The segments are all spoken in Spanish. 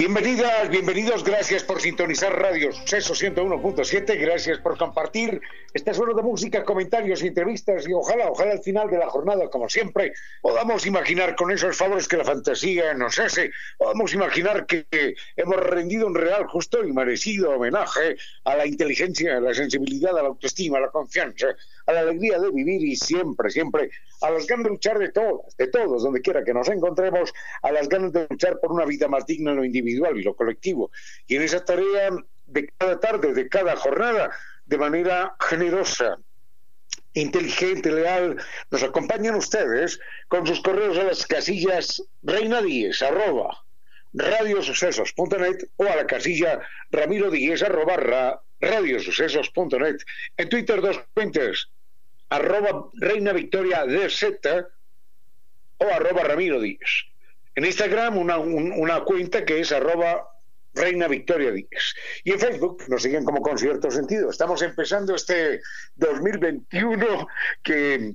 Bienvenidas, bienvenidos, gracias por sintonizar Radio Suceso 101.7, gracias por compartir este suelo de música, comentarios, entrevistas y ojalá, ojalá al final de la jornada, como siempre, podamos imaginar con esos favores que la fantasía nos hace, podamos imaginar que hemos rendido un real, justo y merecido homenaje a la inteligencia, a la sensibilidad, a la autoestima, a la confianza, a la alegría de vivir y siempre, siempre a las ganas de luchar de todas, de todos, donde quiera que nos encontremos, a las ganas de luchar por una vida más digna en lo individual y lo colectivo. Y en esa tarea de cada tarde, de cada jornada, de manera generosa, inteligente, leal, nos acompañan ustedes con sus correos a las casillas reina arroba radiosucesos.net o a la casilla ramiro arroba radiosucesos.net. En Twitter dos cuentas, arroba Reina Victoria DZ o arroba Ramiro Díez. En Instagram una, una cuenta que es arroba Reina Victoria Díez. Y en Facebook nos siguen como con cierto sentido. Estamos empezando este 2021 que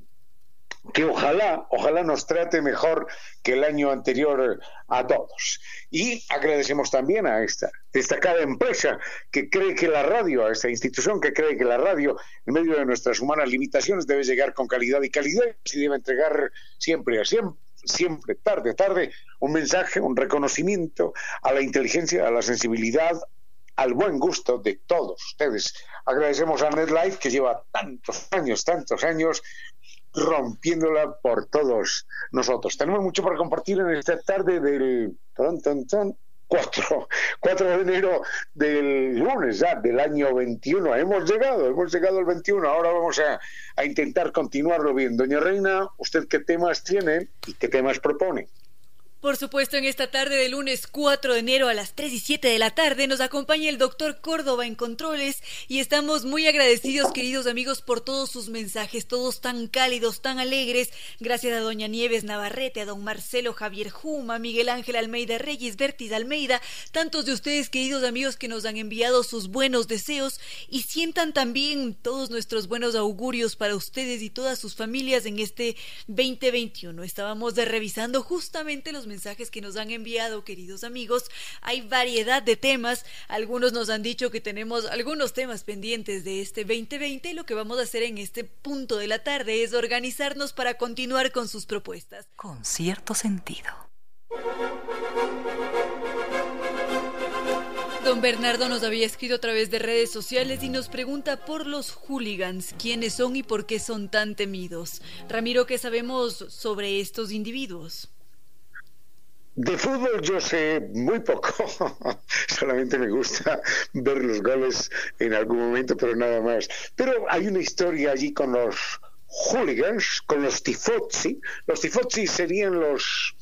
que ojalá, ojalá nos trate mejor que el año anterior a todos. Y agradecemos también a esta destacada empresa que cree que la radio, a esta institución que cree que la radio, en medio de nuestras humanas limitaciones, debe llegar con calidad y calidad y debe entregar siempre, siempre, siempre, tarde, tarde, un mensaje, un reconocimiento a la inteligencia, a la sensibilidad, al buen gusto de todos ustedes. Agradecemos a NetLife que lleva tantos años, tantos años rompiéndola por todos nosotros. Tenemos mucho para compartir en esta tarde del 4, 4 de enero del lunes ya del año 21. Hemos llegado, hemos llegado al 21. Ahora vamos a, a intentar continuarlo bien. Doña Reina, ¿usted qué temas tiene y qué temas propone? Por supuesto, en esta tarde de lunes 4 de enero a las 3 y 7 de la tarde nos acompaña el doctor Córdoba en Controles y estamos muy agradecidos, queridos amigos, por todos sus mensajes, todos tan cálidos, tan alegres. Gracias a doña Nieves Navarrete, a don Marcelo Javier Juma, Miguel Ángel Almeida Reyes, Bertis Almeida, tantos de ustedes, queridos amigos, que nos han enviado sus buenos deseos y sientan también todos nuestros buenos augurios para ustedes y todas sus familias en este 2021. Estábamos revisando justamente los mensajes mensajes que nos han enviado, queridos amigos. Hay variedad de temas. Algunos nos han dicho que tenemos algunos temas pendientes de este 2020 y lo que vamos a hacer en este punto de la tarde es organizarnos para continuar con sus propuestas. Con cierto sentido. Don Bernardo nos había escrito a través de redes sociales y nos pregunta por los hooligans, quiénes son y por qué son tan temidos. Ramiro, ¿qué sabemos sobre estos individuos? De fútbol yo sé muy poco, solamente me gusta ver los goles en algún momento, pero nada más. Pero hay una historia allí con los hooligans, con los tifozzi. Los tifozzi serían los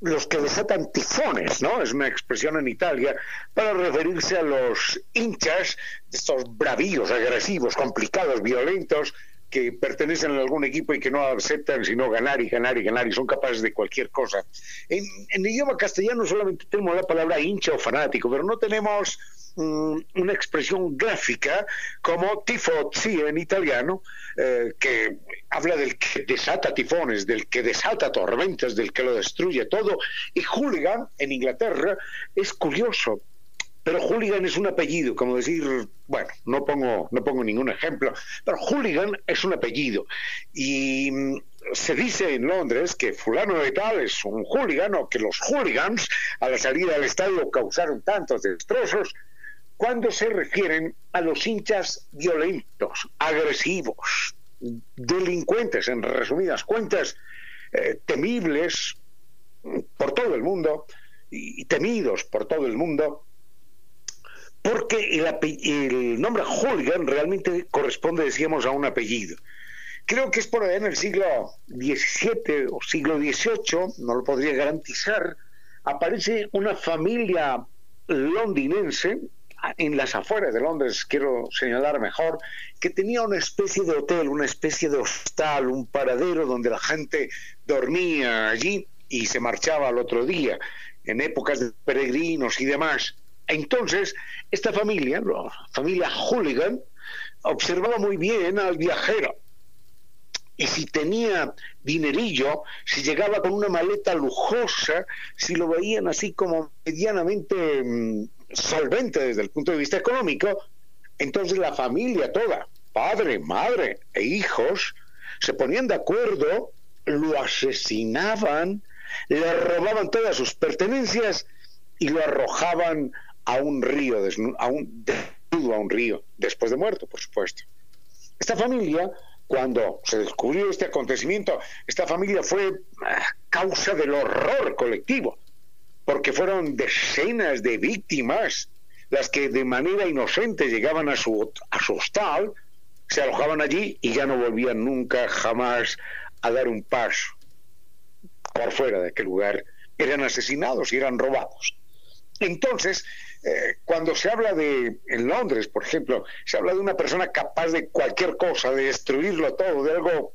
los que desatan tifones, ¿no? Es una expresión en Italia para referirse a los hinchas, estos bravíos, agresivos, complicados, violentos, que pertenecen a algún equipo y que no aceptan sino ganar y ganar y ganar y son capaces de cualquier cosa. En, el idioma castellano solamente tenemos la palabra hincha o fanático, pero no tenemos mm, una expresión gráfica como tifozzi en italiano, eh, que habla del que desata tifones, del que desata tormentas, del que lo destruye todo. Y hooligan en Inglaterra es curioso pero hooligan es un apellido, como decir, bueno, no pongo, no pongo ningún ejemplo, pero hooligan es un apellido. Y mm, se dice en Londres que fulano de tal es un hooligan o que los hooligans a la salida del estadio causaron tantos destrozos cuando se refieren a los hinchas violentos, agresivos, delincuentes, en resumidas cuentas, eh, temibles por todo el mundo y temidos por todo el mundo porque el, nombre Hooligan realmente corresponde, decíamos, a un apellido. creo que es por allá en el siglo XVII o siglo XVIII, no lo podría garantizar, aparece una familia londinense, en las afueras de Londres, quiero señalar mejor, que tenía una especie de hotel, una especie de hostal, un paradero donde la gente dormía allí y se marchaba al otro día, en épocas de peregrinos y demás. Entonces, esta familia, la familia Hooligan, observaba muy bien al viajero. Y si tenía dinerillo, si llegaba con una maleta lujosa, si lo veían así como medianamente mm, solvente desde el punto de vista económico, entonces la familia toda, padre, madre e hijos, se ponían de acuerdo, lo asesinaban, le robaban todas sus pertenencias y lo arrojaban a un río, a un, a un río, después de muerto, por supuesto. Esta familia, cuando se descubrió este acontecimiento, esta familia fue ah, causa del horror colectivo porque fueron decenas de víctimas las que de manera inocente llegaban a su, a su hostal, se alojaban allí y ya no volvían nunca jamás a dar un paso por fuera de aquel lugar. Eran asesinados y eran robados. Entonces, eh, cuando se habla de, en Londres, por ejemplo, se habla de una persona capaz de cualquier cosa, de destruirlo todo, de algo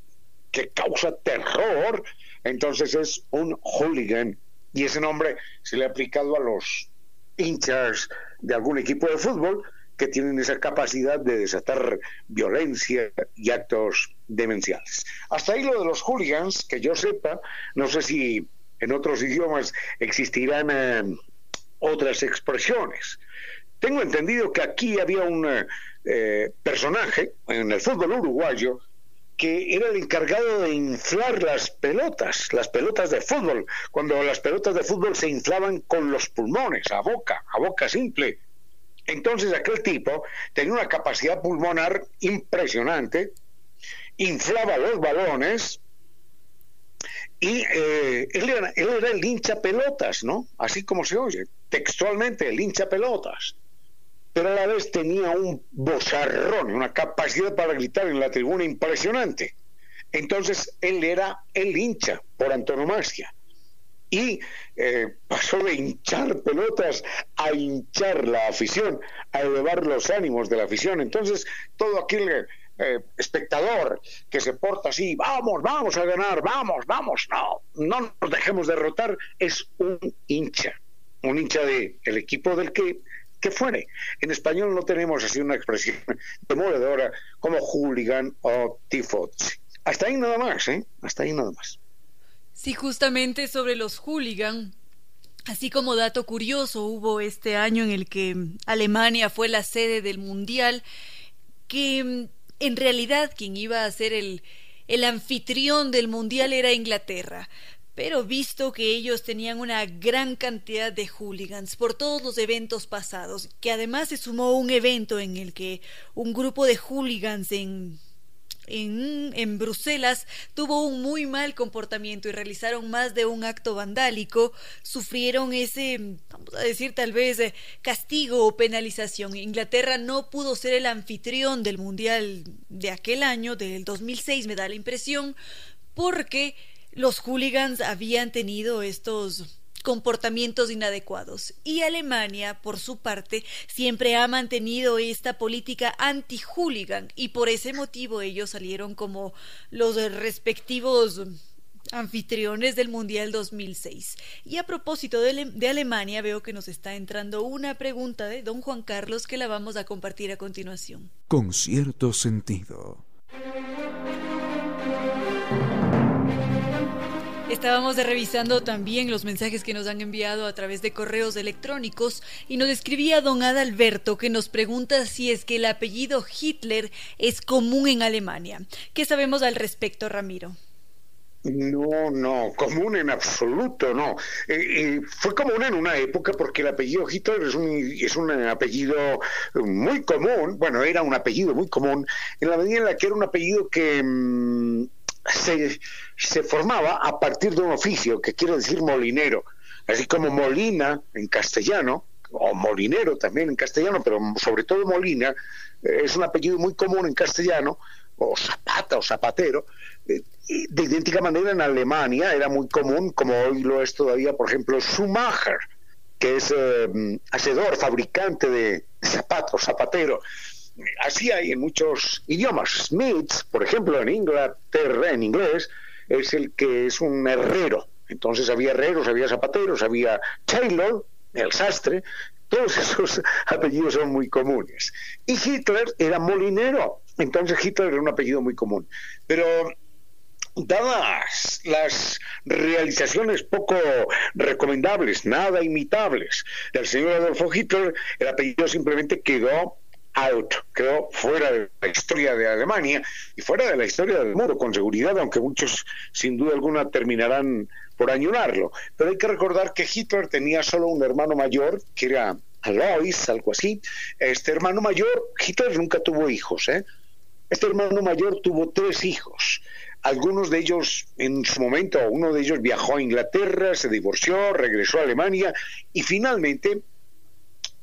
que causa terror, entonces es un hooligan y ese nombre se le ha aplicado a los hinchas de algún equipo de fútbol que tienen esa capacidad de desatar violencia y actos demenciales. Hasta ahí lo de los hooligans, que yo sepa, no sé si en otros idiomas existirán eh, otras expresiones. Tengo entendido que aquí había un eh, personaje en el fútbol uruguayo que era el encargado de inflar las pelotas, las pelotas de fútbol, cuando las pelotas de fútbol se inflaban con los pulmones, a boca, a boca simple. Entonces aquel tipo tenía una capacidad pulmonar impresionante, inflaba los balones y eh, él, era, él el hincha pelotas, ¿no? Así como se oye, textualmente el hincha pelotas pero a la vez tenía un bozarrón, una capacidad para gritar en la tribuna impresionante. Entonces él era el hincha por antonomasia. Y eh, pasó de hinchar pelotas a hinchar la afición, a elevar los ánimos de la afición. Entonces todo aquel eh, espectador que se porta así, vamos, vamos a ganar, vamos, vamos, no, no nos dejemos derrotar, es un hincha, un hincha del el equipo del que que fuere. En español no tenemos así una expresión demoledora como hooligan o tifosi. Hasta ahí nada más, ¿eh? Hasta ahí nada más. Sí, justamente sobre los hooligan, Así como dato curioso, hubo este año en el que Alemania fue la sede del Mundial, que en realidad quien iba a ser el, el anfitrión del Mundial era Inglaterra pero visto que ellos tenían una gran cantidad de hooligans por todos los eventos pasados, que además se sumó un evento en el que un grupo de hooligans en en, Bruselas tuvo un muy mal comportamiento y realizaron más de un acto vandálico, sufrieron ese, vamos a decir tal vez, eh, castigo o penalización. Inglaterra no pudo ser el anfitrión del Mundial de aquel año, del 2006, me da la impresión, porque los hooligans habían tenido estos comportamientos inadecuados. Y Alemania, por su parte, siempre ha mantenido esta política anti-hooligan y por ese motivo ellos salieron como los respectivos anfitriones del Mundial 2006. Y a propósito de, de, Alemania, veo que nos está entrando una pregunta de don Juan Carlos que la vamos a compartir a continuación. Con cierto sentido. Estábamos revisando también los mensajes que nos han enviado a través de correos electrónicos y nos escribía don Adalberto que nos pregunta si es que el apellido Hitler es común en Alemania. ¿Qué sabemos al respecto, Ramiro? No, no, común en absoluto, no. Eh, fue común en una época porque el apellido Hitler es un, es un apellido muy común, bueno, era un apellido muy común, en la medida en la que era un apellido que... Mm, se, formaba a partir de un oficio que quiere decir molinero, así como Molina en castellano, o molinero también en castellano, pero sobre todo Molina, eh, es un apellido muy común en castellano, o zapata o zapatero, eh, de idéntica manera en Alemania era muy común, como hoy lo es todavía, por ejemplo, Schumacher, que es eh, hacedor, fabricante de zapatos, zapatero. Así hay en muchos idiomas. Smith, por ejemplo, en Inglaterra, en inglés, es el que es un herrero. Entonces había herreros, había zapateros, había Taylor, el sastre, todos esos apellidos son muy comunes. Y Hitler era molinero, entonces Hitler era un apellido muy común. Pero dadas las realizaciones poco recomendables, nada imitables del señor Adolfo Hitler, el apellido simplemente quedó out, quedó fuera de la historia de Alemania y fuera de la historia del muro, con seguridad, aunque muchos sin duda alguna terminarán por añorarlo. Pero hay que recordar que Hitler tenía solo un hermano mayor, que era Alois, algo así. Este hermano mayor, Hitler nunca tuvo hijos, ¿eh? Este hermano mayor tuvo tres hijos. Algunos de ellos, en su momento, uno de ellos viajó a Inglaterra, se divorció, regresó a Alemania y finalmente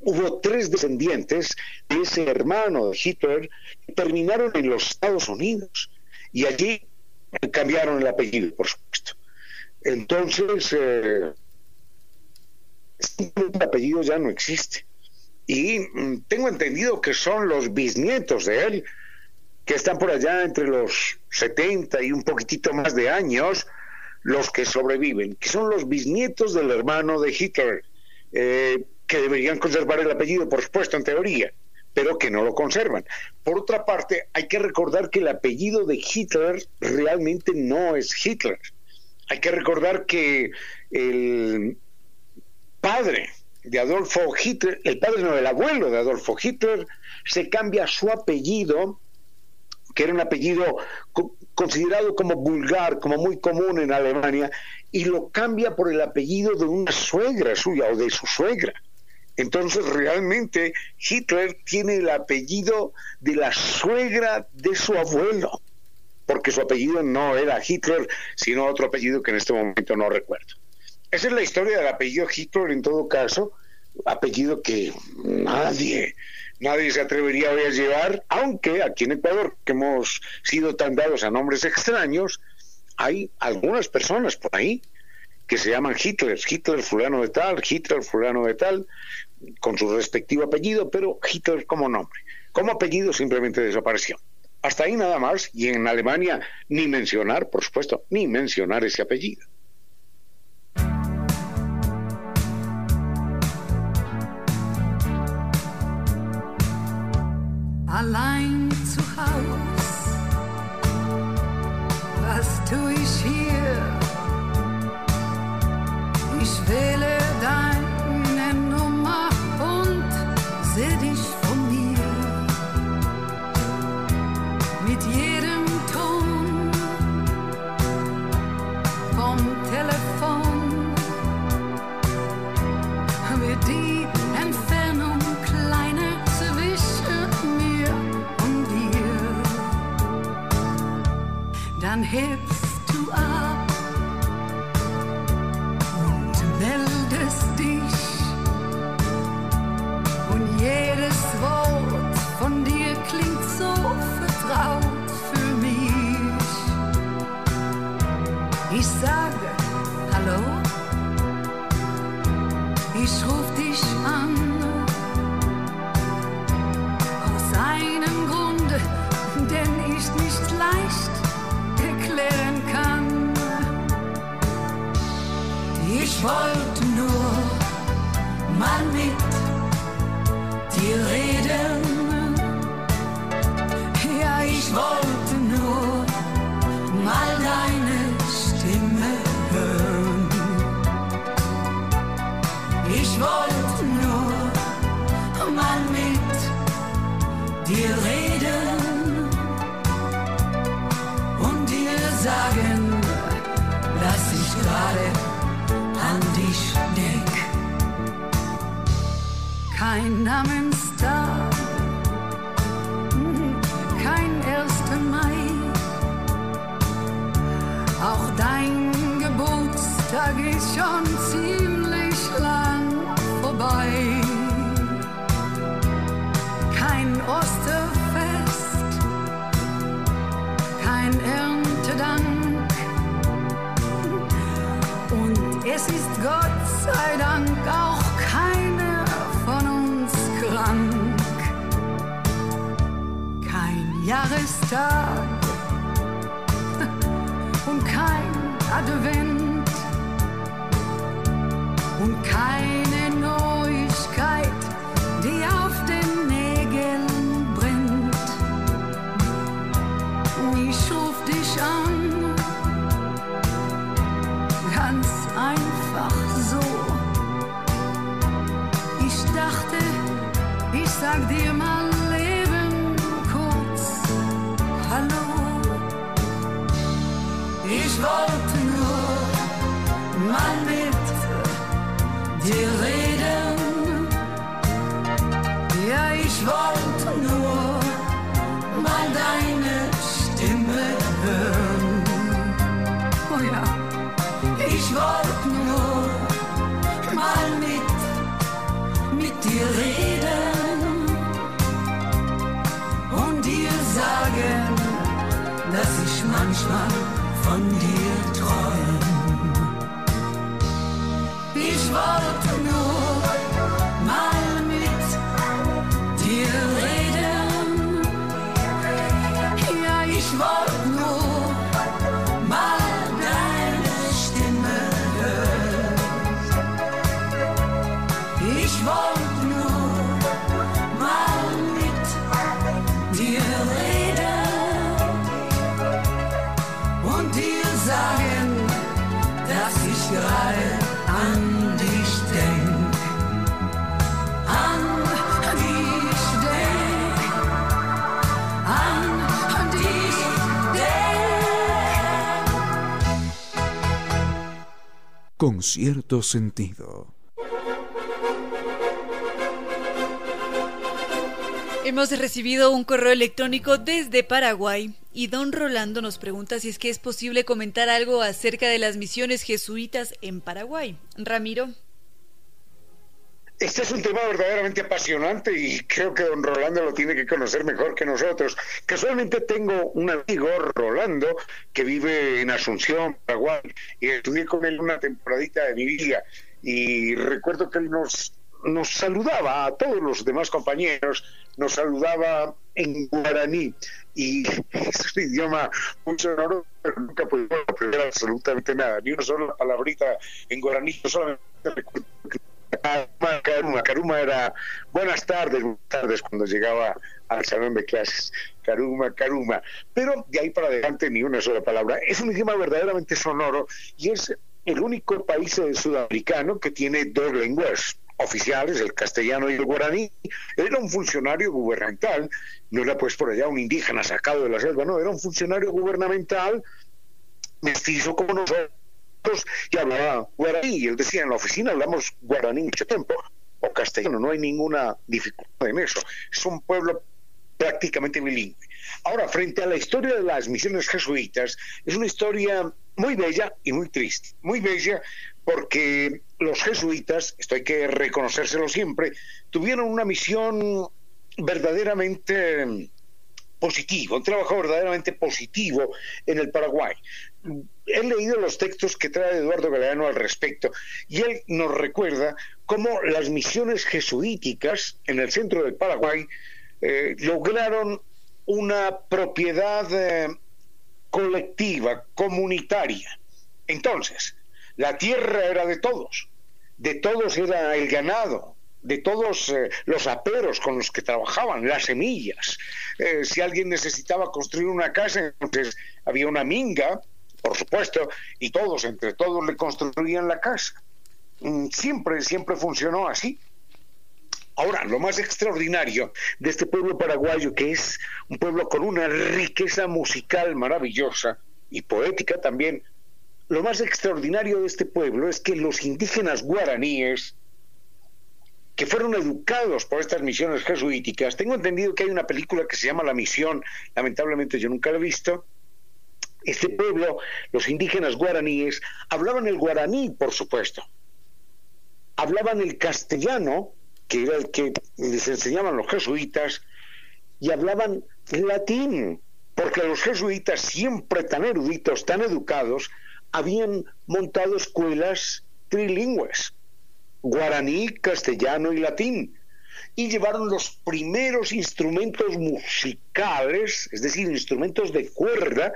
hubo tres descendientes de ese hermano de Hitler que terminaron en los Estados Unidos y allí cambiaron el apellido, por supuesto. Entonces, eh, el apellido ya no existe. Y mm, tengo entendido que son los bisnietos de él, que están por allá entre los 70 y un poquitito más de años, los que sobreviven, que son los bisnietos del hermano de Hitler, eh, que deberían conservar el apellido, por supuesto, en teoría, pero que no lo conservan. Por otra parte, hay que recordar que el apellido de Hitler realmente no es Hitler. Hay que recordar que el padre de Adolfo Hitler, el padre no, el abuelo de Adolfo Hitler, se cambia su apellido, que era un apellido considerado como vulgar, como muy común en Alemania, y lo cambia por el apellido de una suegra suya o de su suegra. Entonces realmente Hitler tiene el apellido de la suegra de su abuelo porque su apellido no era Hitler, sino otro apellido que en este momento no recuerdo. Esa es la historia del apellido Hitler en todo caso, apellido que nadie, nadie se atrevería hoy a llevar, aunque aquí en Ecuador, que hemos sido tan dados a nombres extraños, hay algunas personas por ahí que se llaman Hitler, Hitler fulano de tal, Hitler fulano de tal, con su respectivo apellido, pero Hitler como nombre. Como apellido simplemente desapareció. Hasta ahí nada más, y en Alemania ni mencionar, por supuesto, ni mencionar ese apellido. Allein zu Haus, was tu ich? Wähle deine Nummer und seh dich von mir. Mit jedem Ton vom Telefon wird die Entfernung kleiner zwischen mir und dir. Dann heb Ja, ich wollte nur mal mit, mit dir reden und dir sagen, dass ich manchmal von dir träum. Ich wollte con cierto sentido. Hemos recibido un correo electrónico desde Paraguay y don Rolando nos pregunta si es que es posible comentar algo acerca de las misiones jesuitas en Paraguay. Ramiro. Este es un tema verdaderamente apasionante y creo que don Rolando lo tiene que conocer mejor que nosotros. Casualmente tengo un amigo, Rolando, que vive en Asunción, Paraguay, y estudié con él una temporadita de mi vida. Y recuerdo que él nos, nos saludaba a todos los demás compañeros, nos saludaba en guaraní. Y es un idioma muy sonoro, pero nunca pudimos aprender absolutamente nada, ni una sola palabrita en guaraní. Yo solamente recuerdo que Caruma, Caruma, Caruma era buenas tardes, buenas tardes cuando llegaba al salón de clases. Caruma, Caruma. Pero de ahí para adelante ni una sola palabra. Es un idioma verdaderamente sonoro y es el único país eh, sudamericano que tiene dos lenguas oficiales, el castellano y el guaraní. Era un funcionario gubernamental, no era pues por allá un indígena sacado de la selva, no, era un funcionario gubernamental mestizo como nosotros y hablaba guaraní. Y él decía, en la oficina hablamos guaraní mucho tiempo, o castellano, no hay ninguna dificultad en eso. Es un pueblo prácticamente bilingüe. Ahora, frente a la historia de las misiones jesuitas, es una historia muy bella y muy triste. Muy bella porque los jesuitas, esto hay que reconocérselo siempre, tuvieron una misión verdaderamente positivo, un trabajo verdaderamente positivo en el Paraguay. He leído los textos que trae Eduardo Galeano al respecto y él nos recuerda cómo las misiones jesuíticas en el centro del Paraguay eh, lograron una propiedad eh, colectiva, comunitaria. Entonces, la tierra era de todos, de todos era el ganado, de todos eh, los aperos con los que trabajaban, las semillas. Eh, si alguien necesitaba construir una casa, entonces había una minga, por supuesto, y todos, entre todos, le construían la casa. Mm, Siempre, siempre funcionó así. Ahora, lo más extraordinario de este pueblo paraguayo, que es un pueblo con una riqueza musical maravillosa y poética también, lo más extraordinario de este pueblo es que los indígenas guaraníes, que fueron educados por estas misiones jesuíticas, tengo entendido que hay una película que se llama La Misión, lamentablemente yo nunca la he visto, este pueblo, los indígenas guaraníes, hablaban el guaraní, por supuesto, hablaban el castellano, que era el que les enseñaban los jesuitas, y hablaban latín, porque los jesuitas, siempre tan eruditos, tan educados, habían montado escuelas trilingües, guaraní, castellano y latín. y llevaron los primeros instrumentos musicales, es decir, instrumentos de cuerda,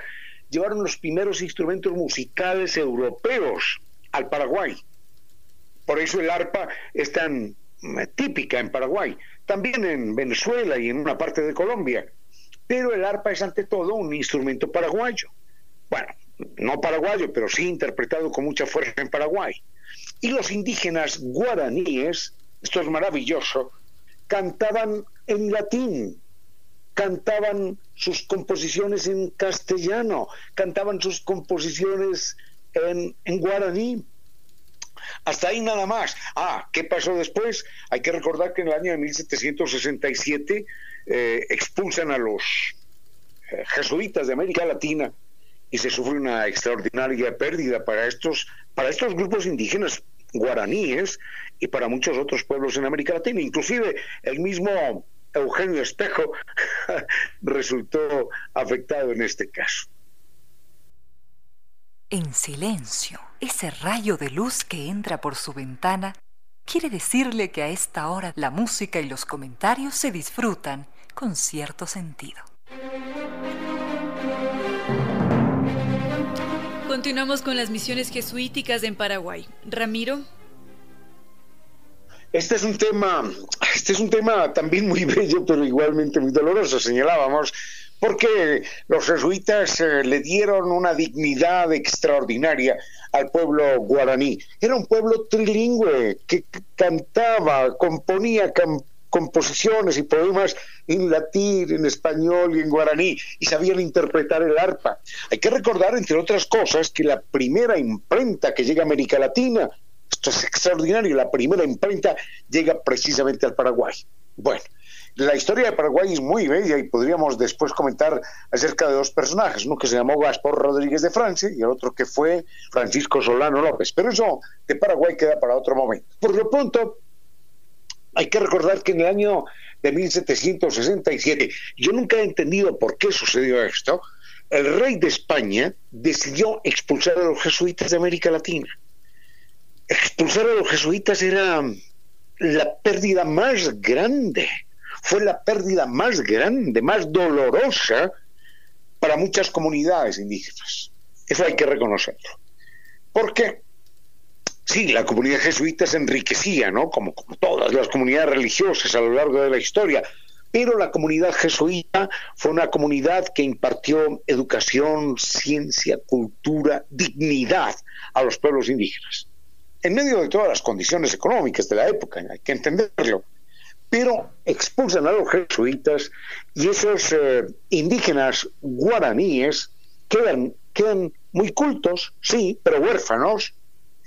llevaron los primeros instrumentos musicales europeos al Paraguay. Por eso el arpa es tan eh, típica en Paraguay, también en Venezuela y en una parte de Colombia. Pero el arpa es ante todo un instrumento paraguayo. Bueno, no paraguayo, pero sí interpretado con mucha fuerza en Paraguay. Y los indígenas guaraníes, esto es maravilloso, cantaban en latín, cantaban sus composiciones en castellano, cantaban sus composiciones en, en guaraní. Hasta ahí nada más. Ah, ¿qué pasó después? Hay que recordar que en el año de 1767 eh, expulsan a los eh, jesuitas de América Latina y se sufre una extraordinaria pérdida para estos, para estos grupos indígenas guaraníes y para muchos otros pueblos en América Latina. Inclusive el mismo Eugenio Espejo resultó afectado en este caso. En silencio, ese rayo de luz que entra por su ventana quiere decirle que a esta hora la música y los comentarios se disfrutan con cierto sentido. Continuamos con las misiones jesuíticas en Paraguay. Ramiro. Este es un tema, este es un tema también muy bello, pero igualmente muy doloroso, señalábamos, porque los jesuitas eh, le dieron una dignidad extraordinaria al pueblo guaraní. Era un pueblo trilingüe que cantaba, componía composiciones y poemas en latín, en español y en guaraní, y sabían interpretar el arpa. Hay que recordar, entre otras cosas, que la primera imprenta que llega a América Latina, esto es extraordinario, la primera imprenta llega precisamente al Paraguay. Bueno, la historia de Paraguay es muy bella y podríamos después comentar acerca de dos personajes, uno que se llamó Gaspar Rodríguez de Francia y el otro que fue Francisco Solano López. Pero eso de Paraguay queda para otro momento. Por lo pronto, hay que recordar que en el año de 1767, yo nunca he entendido por qué sucedió esto, el rey de España decidió expulsar a los jesuitas de América Latina. Expulsar a los jesuitas era la pérdida más grande fue la pérdida más grande, más dolorosa para muchas comunidades indígenas. Eso hay que reconocerlo. Porque, sí, la comunidad jesuita se enriquecía, ¿no? Como, como todas las comunidades religiosas a lo largo de la historia, pero la comunidad jesuita fue una comunidad que impartió educación, ciencia, cultura, dignidad a los pueblos indígenas. En medio de todas las condiciones económicas de la época, hay que entenderlo pero expulsan a los jesuitas y esos eh, indígenas guaraníes quedan, quedan muy cultos, sí, pero huérfanos,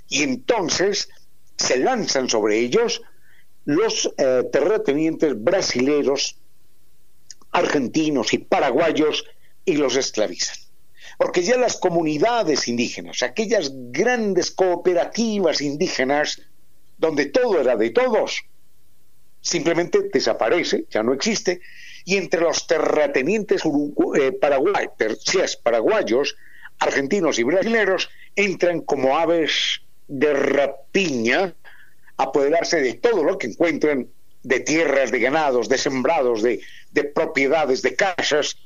y entonces se lanzan sobre ellos los eh, terratenientes brasileros, argentinos y paraguayos y los esclavizan. Porque ya las comunidades indígenas, aquellas grandes cooperativas indígenas, donde todo era de todos, simplemente desaparece, ya no existe, y entre los terratenientes eh, paraguayos, argentinos y brasileños entran como aves de rapiña apoderarse de todo lo que encuentran de tierras, de ganados, de sembrados, de, propiedades, de casas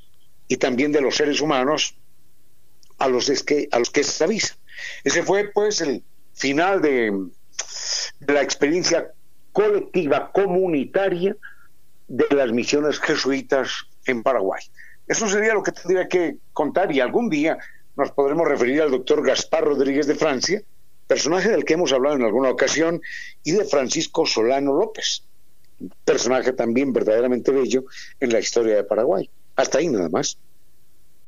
y también de los seres humanos a los, que, a los que se avisa. Ese fue pues el final de, de la experiencia colectiva, comunitaria de las misiones jesuitas en Paraguay. Eso sería lo que tendría que contar y algún día nos podremos referir al doctor Gaspar Rodríguez de Francia, personaje del que hemos hablado en alguna ocasión, y de Francisco Solano López, personaje también verdaderamente bello en la historia de Paraguay. Hasta ahí nada más.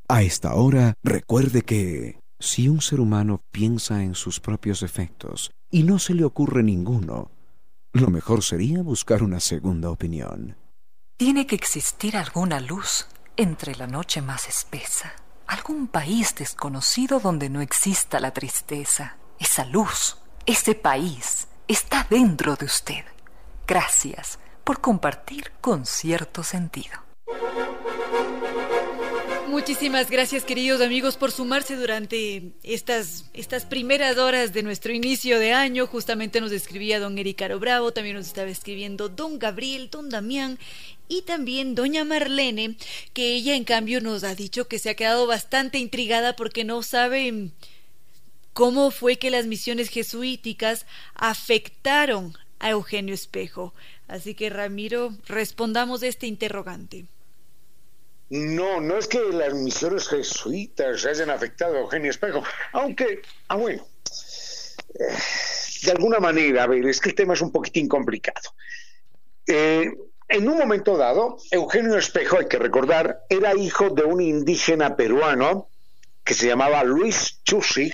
A esta hora, recuerde que si un ser humano piensa en sus propios efectos y no se le ocurre ninguno, lo mejor sería buscar una segunda opinión. Tiene que existir alguna luz entre la noche más espesa, algún país desconocido donde no exista la tristeza. Esa luz, ese país, está dentro de usted. Gracias por compartir con cierto sentido. Muchísimas gracias queridos amigos por sumarse durante estas, estas primeras horas de nuestro inicio de año. Justamente nos escribía don Ericaro Bravo, también nos estaba escribiendo don Gabriel, don Damián y también doña Marlene, que ella en cambio nos ha dicho que se ha quedado bastante intrigada porque no sabe cómo fue que las misiones jesuíticas afectaron a Eugenio Espejo. Así que Ramiro, respondamos este interrogante. No, no es que las misiones jesuitas hayan afectado a Eugenio Espejo, aunque, ah bueno, de alguna manera, a ver, es que el tema es un poquitín complicado. Eh, en un momento dado, Eugenio Espejo, hay que recordar, era hijo de un indígena peruano que se llamaba Luis Chusig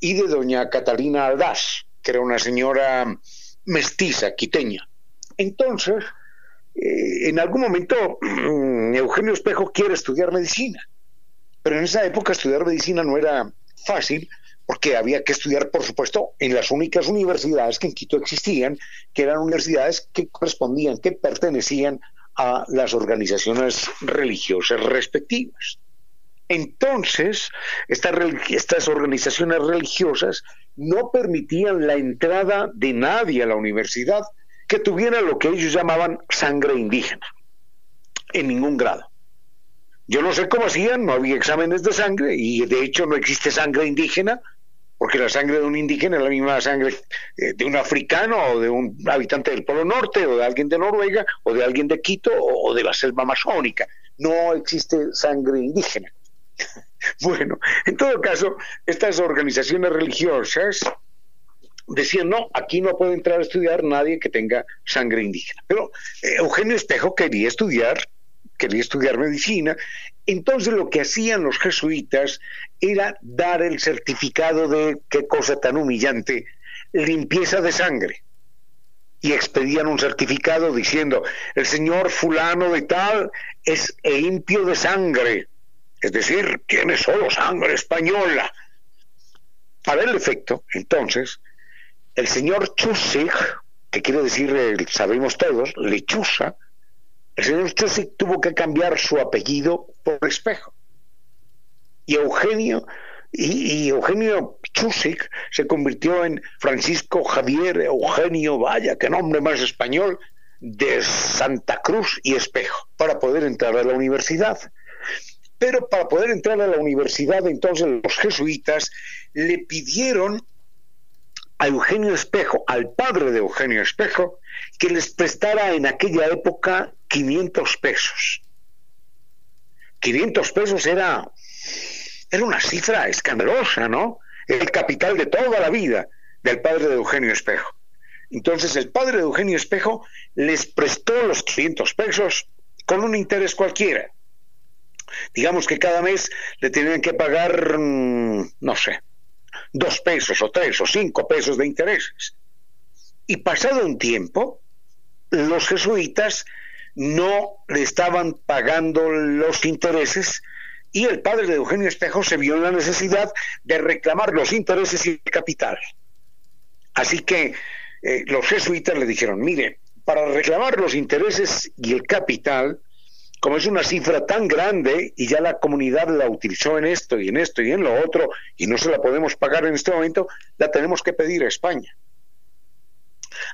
y de doña Catalina Aldaz, que era una señora mestiza, quiteña. Entonces, eh, en algún momento mm, Eugenio Espejo quiere estudiar medicina, pero en esa época estudiar medicina no era fácil porque había que estudiar, por supuesto, en las únicas universidades que en Quito existían, que eran universidades que correspondían, que pertenecían a las organizaciones religiosas respectivas. Entonces, estas, organizaciones religiosas no permitían la entrada de nadie a la universidad que tuviera lo que ellos llamaban sangre indígena, en ningún grado. Yo no sé cómo hacían, no había exámenes de sangre y de hecho no existe sangre indígena, porque la sangre de un indígena es la misma sangre eh, de un africano o de un habitante del Polo Norte o de alguien de Noruega o de alguien de Quito o de la selva amazónica. No existe sangre indígena. bueno, en todo caso, estas organizaciones religiosas decían, no, aquí no puede entrar a estudiar nadie que tenga sangre indígena. Pero eh, Eugenio Espejo quería estudiar, quería estudiar medicina, entonces lo que hacían los jesuitas era dar el certificado de, qué cosa tan humillante, limpieza de sangre. Y expedían un certificado diciendo, el señor fulano de tal es limpio de sangre, es decir, tiene solo sangre española. Para el efecto, entonces, el señor Chusig, que quiere decir, sabemos todos, lechuza, el señor Chusig tuvo que cambiar su apellido por espejo. Y Eugenio, y, Eugenio se convirtió en Francisco Javier Eugenio, vaya, qué nombre más español, de Santa Cruz y Espejo, para poder entrar a la universidad. Pero para poder entrar a la universidad, entonces los jesuitas le pidieron a Eugenio Espejo, al padre de Eugenio Espejo, que les prestara en aquella época 500 pesos. 500 pesos era, era una cifra escandalosa, ¿no? El capital de toda la vida del padre de Eugenio Espejo. Entonces el padre de Eugenio Espejo les prestó los 500 pesos con un interés cualquiera. Digamos que cada mes le tenían que pagar, mm, no sé, dos pesos o tres o cinco pesos de intereses. Y pasado un tiempo, los jesuitas no le estaban pagando los intereses y el padre de Eugenio Espejo se vio en la necesidad de reclamar los intereses y el capital. Así que eh, los jesuitas le dijeron, mire, para reclamar los intereses y el capital, como es una cifra tan grande y ya la comunidad la utilizó en esto y en esto y en lo otro y no se la podemos pagar en este momento, la tenemos que pedir a España.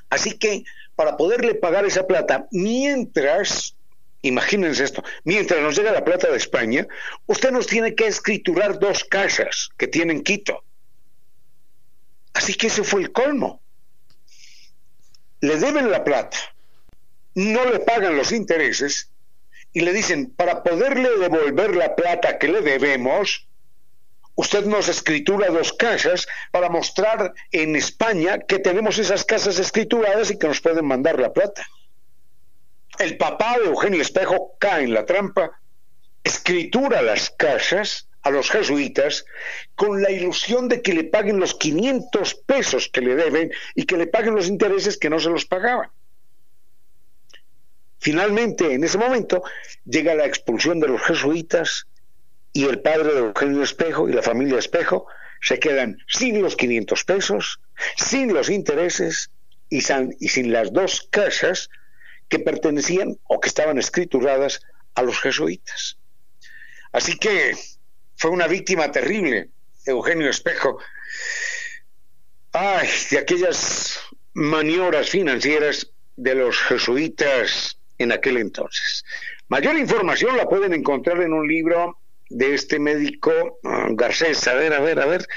Así que para poderle pagar esa plata, mientras, imagínense esto, mientras nos llega la plata de España, usted nos tiene que escriturar dos casas que tienen Quito. Así que ese fue el colmo. Le deben la plata, no le pagan los intereses y le dicen, para poderle devolver la plata que le debemos, usted nos escritura dos casas para mostrar en España que tenemos esas casas escrituradas y que nos pueden mandar la plata. El papá de Eugenio Espejo cae en la trampa, escritura las casas a los jesuitas con la ilusión de que le paguen los 500 pesos que le deben y que le paguen los intereses que no se los pagaban. Finalmente, en ese momento, llega la expulsión de los jesuitas y el padre de Eugenio Espejo y la familia Espejo se quedan sin los 500 pesos, sin los intereses y, y sin las dos casas que pertenecían o que estaban escrituradas a los jesuitas. Así que fue una víctima terrible, Eugenio Espejo. Ay, de aquellas maniobras financieras de los jesuitas en aquel entonces. Mayor información la pueden encontrar en un libro de este médico ah, Garcés. A ver, a ver, a ver.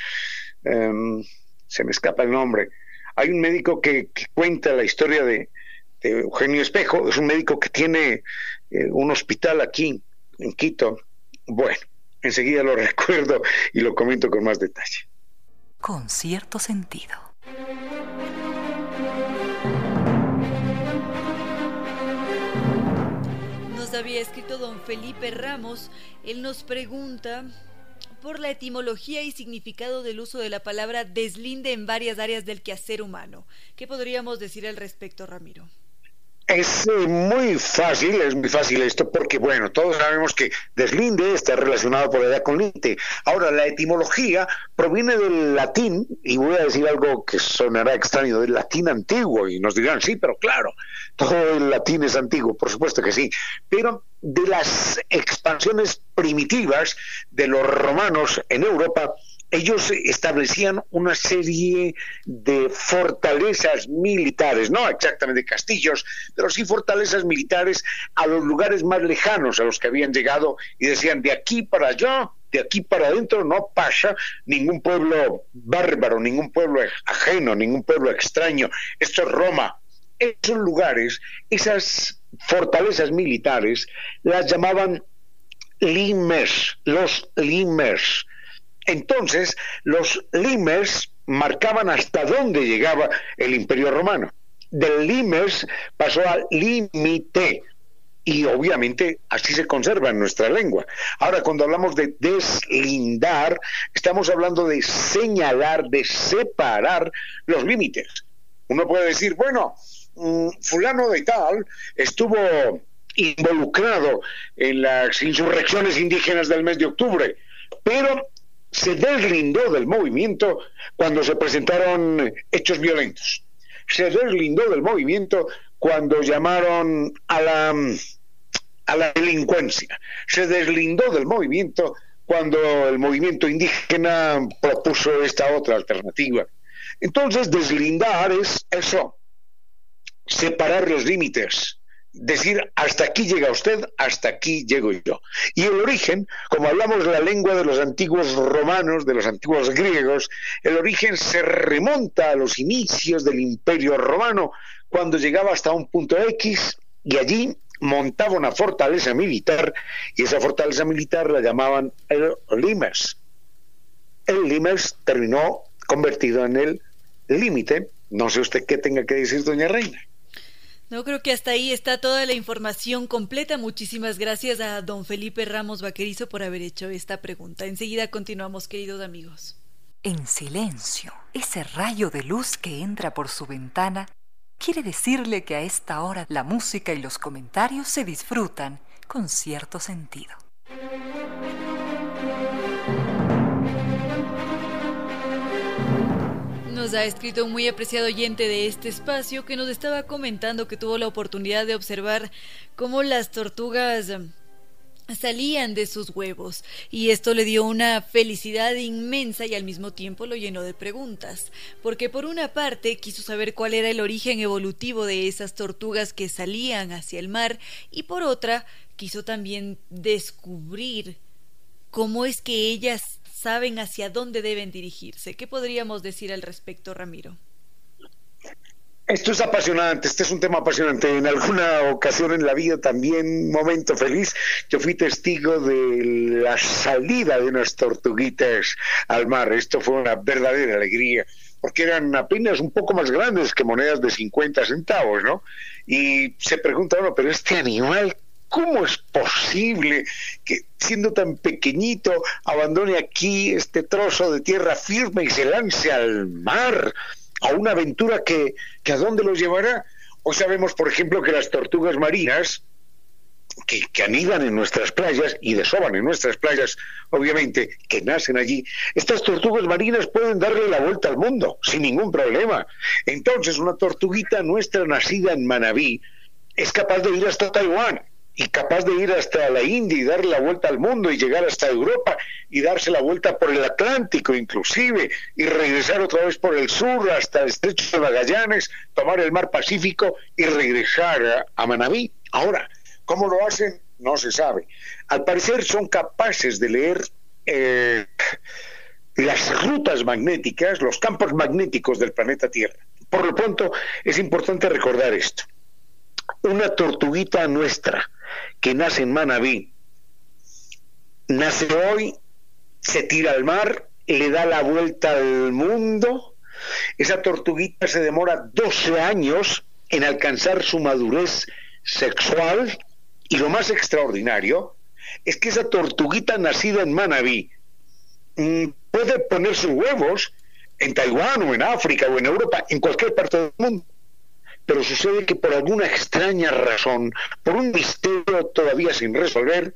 Em, se me escapa el nombre. Hay un médico que, cuenta la historia de, Eugenio Espejo. Es un médico que tiene eh, un hospital aquí, en Quito. Bueno, enseguida lo recuerdo y lo comento con más detalle. Con cierto sentido. Había escrito don Felipe Ramos, él nos pregunta por la etimología y significado del uso de la palabra deslinde en varias áreas del quehacer humano. ¿Qué podríamos decir al respecto, Ramiro? Es muy fácil, es muy fácil esto, porque bueno, todos sabemos que deslinde está relacionado por edad con linte. Ahora, la etimología proviene del latín, y voy a decir algo que sonará extraño, del latín antiguo, y nos dirán, sí, pero claro, todo el latín es antiguo, por supuesto que sí, pero de las expansiones primitivas de los romanos en Europa, ellos establecían una serie de fortalezas militares, no exactamente castillos, pero sí fortalezas militares a los lugares más lejanos a los que habían llegado y decían de aquí para allá, de aquí para adentro no pasa ningún pueblo bárbaro, ningún pueblo ajeno, ningún pueblo extraño. Esto es Roma. Esos lugares, esas fortalezas militares, las llamaban limes, los limes entonces, los limers marcaban hasta dónde llegaba el imperio romano. Del limers pasó al límite, y obviamente así se conserva en nuestra lengua. Ahora, cuando hablamos de deslindar, estamos hablando de señalar, de separar los límites. Uno puede decir, bueno, mm, fulano de tal estuvo involucrado en las insurrecciones indígenas del mes de octubre, pero se deslindó del movimiento cuando se presentaron hechos violentos. Se deslindó del movimiento cuando llamaron a la, a la delincuencia. Se deslindó del movimiento cuando el movimiento indígena propuso esta otra alternativa. Entonces, deslindar es eso, separar los límites, decir hasta aquí llega usted, hasta aquí llego yo. Y el origen, como hablamos la lengua de los antiguos romanos, de los antiguos griegos, el origen se remonta a los inicios del imperio romano, cuando llegaba hasta un punto X y allí montaba una fortaleza militar y esa fortaleza militar la llamaban el Limes. El Limes terminó convertido en el límite. No sé usted qué tenga que decir, doña Reina. No creo que hasta ahí está toda la información completa. Muchísimas gracias a don Felipe Ramos Vaquerizo por haber hecho esta pregunta. Enseguida continuamos, queridos amigos. En silencio, ese rayo de luz que entra por su ventana quiere decirle que a esta hora la música y los comentarios se disfrutan con cierto sentido. Nos ha escrito un muy apreciado oyente de este espacio que nos estaba comentando que tuvo la oportunidad de observar cómo las tortugas um, salían de sus huevos. Y esto le dio una felicidad inmensa y al mismo tiempo lo llenó de preguntas, porque por una parte quiso saber cuál era el origen evolutivo de esas tortugas que salían hacia el mar. Y por otra quiso también descubrir cómo es que ellas saben hacia dónde deben dirigirse. ¿Qué podríamos decir al respecto, Ramiro? Esto es apasionante, este es un tema apasionante. En alguna ocasión en la vida también, momento feliz, yo fui testigo de la salida de unas tortuguitas al mar. Esto fue una verdadera alegría, porque eran apenas un poco más grandes que monedas de 50 centavos, ¿no? Y se pregunta uno, pero este animal, ¿Cómo es posible que siendo tan pequeñito abandone aquí este trozo de tierra firme y se lance al mar a una aventura que, a dónde los llevará? Hoy sabemos, por ejemplo, que las tortugas marinas, que, que, anidan en nuestras playas y desoban en nuestras playas, obviamente, que nacen allí, estas tortugas marinas pueden darle la vuelta al mundo sin ningún problema. Entonces, una tortuguita nuestra nacida en Manabí es capaz de ir hasta Taiwán y capaz de ir hasta la India y darle la vuelta al mundo y llegar hasta Europa y darse la vuelta por el Atlántico inclusive y regresar otra vez por el sur hasta el estrecho de Magallanes, tomar el mar Pacífico y regresar a, Manabí. Ahora, ¿cómo lo hacen? No se sabe. Al parecer son capaces de leer eh, las rutas magnéticas, los campos magnéticos del planeta Tierra. Por lo pronto, es importante recordar esto. Una tortuguita nuestra que nace en Manabí, nace hoy, se tira al mar, le da la vuelta al mundo. Esa tortuguita se demora 12 años en alcanzar su madurez sexual y lo más extraordinario es que esa tortuguita nacida en Manabí mm, puede poner sus huevos en Taiwán o en África o en Europa, en cualquier parte del mundo. Pero sucede que por alguna extraña razón, por un misterio todavía sin resolver,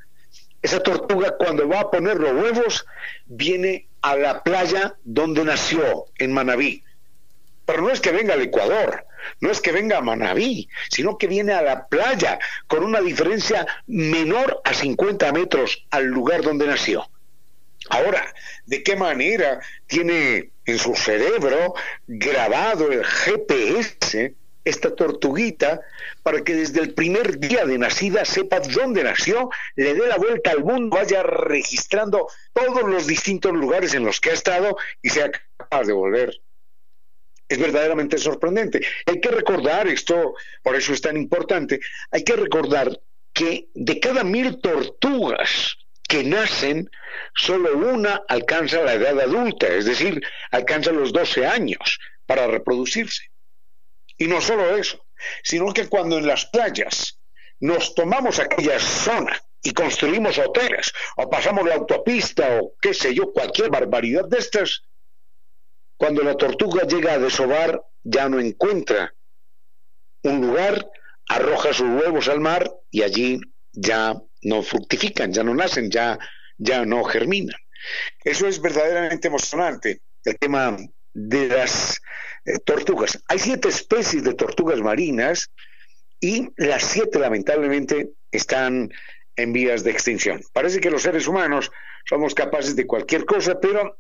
esa tortuga cuando va a poner los huevos viene a la playa donde nació, en Manabí. Pero no es que venga al Ecuador, no es que venga a Manabí, sino que viene a la playa con una diferencia menor a 50 metros al lugar donde nació. Ahora, ¿de qué manera tiene en su cerebro grabado el GPS esta tortuguita para que desde el primer día de nacida sepa dónde nació, le dé la vuelta al mundo, vaya registrando todos los distintos lugares en los que ha estado y sea capaz de volver? Es verdaderamente sorprendente. Hay que recordar esto, por eso es tan importante, hay que recordar que de cada mil tortugas que nacen, solo una alcanza la edad adulta, es decir, alcanza los 12 años para reproducirse. Y no solo eso, sino que cuando en las playas nos tomamos aquella zona y construimos hoteles o pasamos la autopista o qué sé yo, cualquier barbaridad de estas, cuando la tortuga llega a desovar ya no encuentra un lugar, arroja sus huevos al mar y allí ya no fructifican, ya no nacen, ya, ya no germinan. Eso es verdaderamente emocionante, el tema de las eh, tortugas. Hay siete especies de tortugas marinas y las siete lamentablemente están en vías de extinción. Parece que los seres humanos somos capaces de cualquier cosa, pero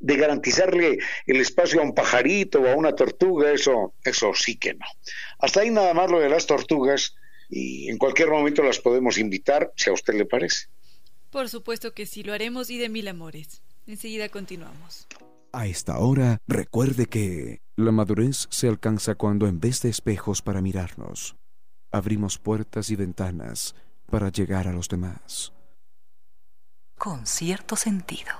de garantizarle el espacio a un pajarito o a una tortuga, eso, eso sí que no. Hasta ahí nada más lo de las tortugas y en cualquier momento las podemos invitar, si a usted le parece. Por supuesto que sí, lo haremos y de mil amores. Enseguida continuamos. A esta hora, recuerde que la madurez se alcanza cuando en vez de espejos para mirarnos, abrimos puertas y ventanas para llegar a los demás. Con cierto sentido.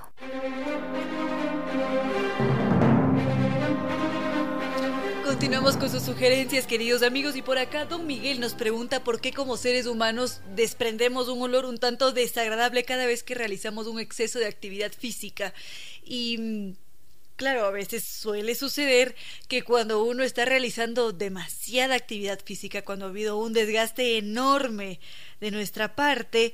Continuamos con sus sugerencias, queridos amigos, y por acá don Miguel nos pregunta por qué como seres humanos desprendemos un olor un tanto desagradable cada vez que realizamos un exceso de actividad física. Y claro, a veces suele suceder que cuando uno está realizando demasiada actividad física, cuando ha habido un desgaste enorme de nuestra parte,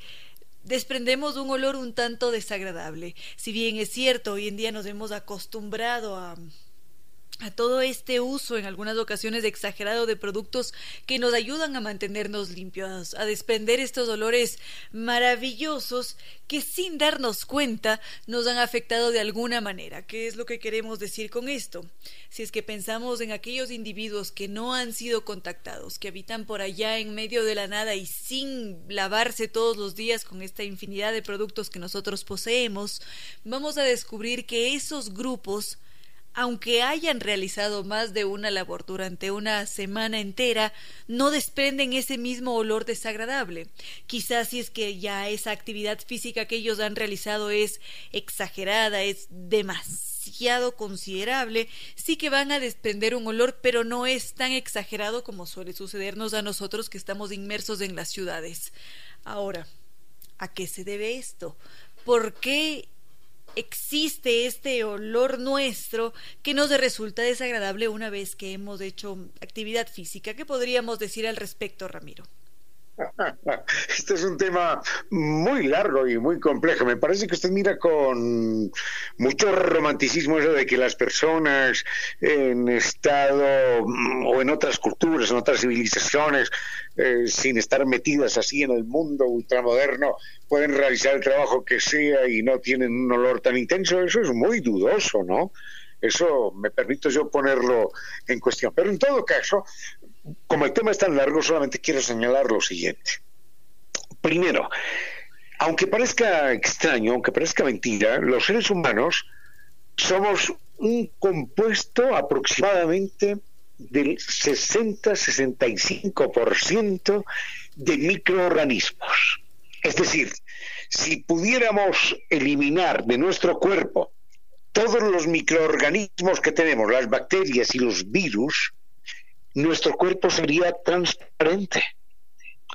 desprendemos un olor un tanto desagradable. Si bien es cierto, hoy en día nos hemos acostumbrado a a todo este uso en algunas ocasiones exagerado de productos que nos ayudan a mantenernos limpios, a desprender estos olores maravillosos que sin darnos cuenta nos han afectado de alguna manera. ¿Qué es lo que queremos decir con esto? Si es que pensamos en aquellos individuos que no han sido contactados, que habitan por allá en medio de la nada y sin lavarse todos los días con esta infinidad de productos que nosotros poseemos, vamos a descubrir que esos grupos aunque hayan realizado más de una labor durante una semana entera, no desprenden ese mismo olor desagradable. Quizás si es que ya esa actividad física que ellos han realizado es exagerada, es demasiado considerable, sí que van a desprender un olor, pero no es tan exagerado como suele sucedernos a nosotros que estamos inmersos en las ciudades. Ahora, ¿a qué se debe esto? ¿Por qué existe este olor nuestro que nos resulta desagradable una vez que hemos hecho actividad física. ¿Qué podríamos decir al respecto, Ramiro? Este es un tema muy largo y muy complejo. Me parece que usted mira con mucho romanticismo eso de que las personas en estado mm, o en otras culturas, en otras civilizaciones, eh, sin estar metidas así en el mundo ultramoderno, pueden realizar el trabajo que sea y no tienen un olor tan intenso. Eso es muy dudoso, ¿no? Eso me permito yo ponerlo en cuestión. Pero en todo caso, como el tema es tan largo, solamente quiero señalar lo siguiente. Primero, aunque parezca extraño, aunque parezca mentira, los seres humanos somos un compuesto aproximadamente del 60-65% de microorganismos. Es decir, si pudiéramos eliminar de nuestro cuerpo todos los microorganismos que tenemos, las bacterias y los virus, nuestro cuerpo sería transparente,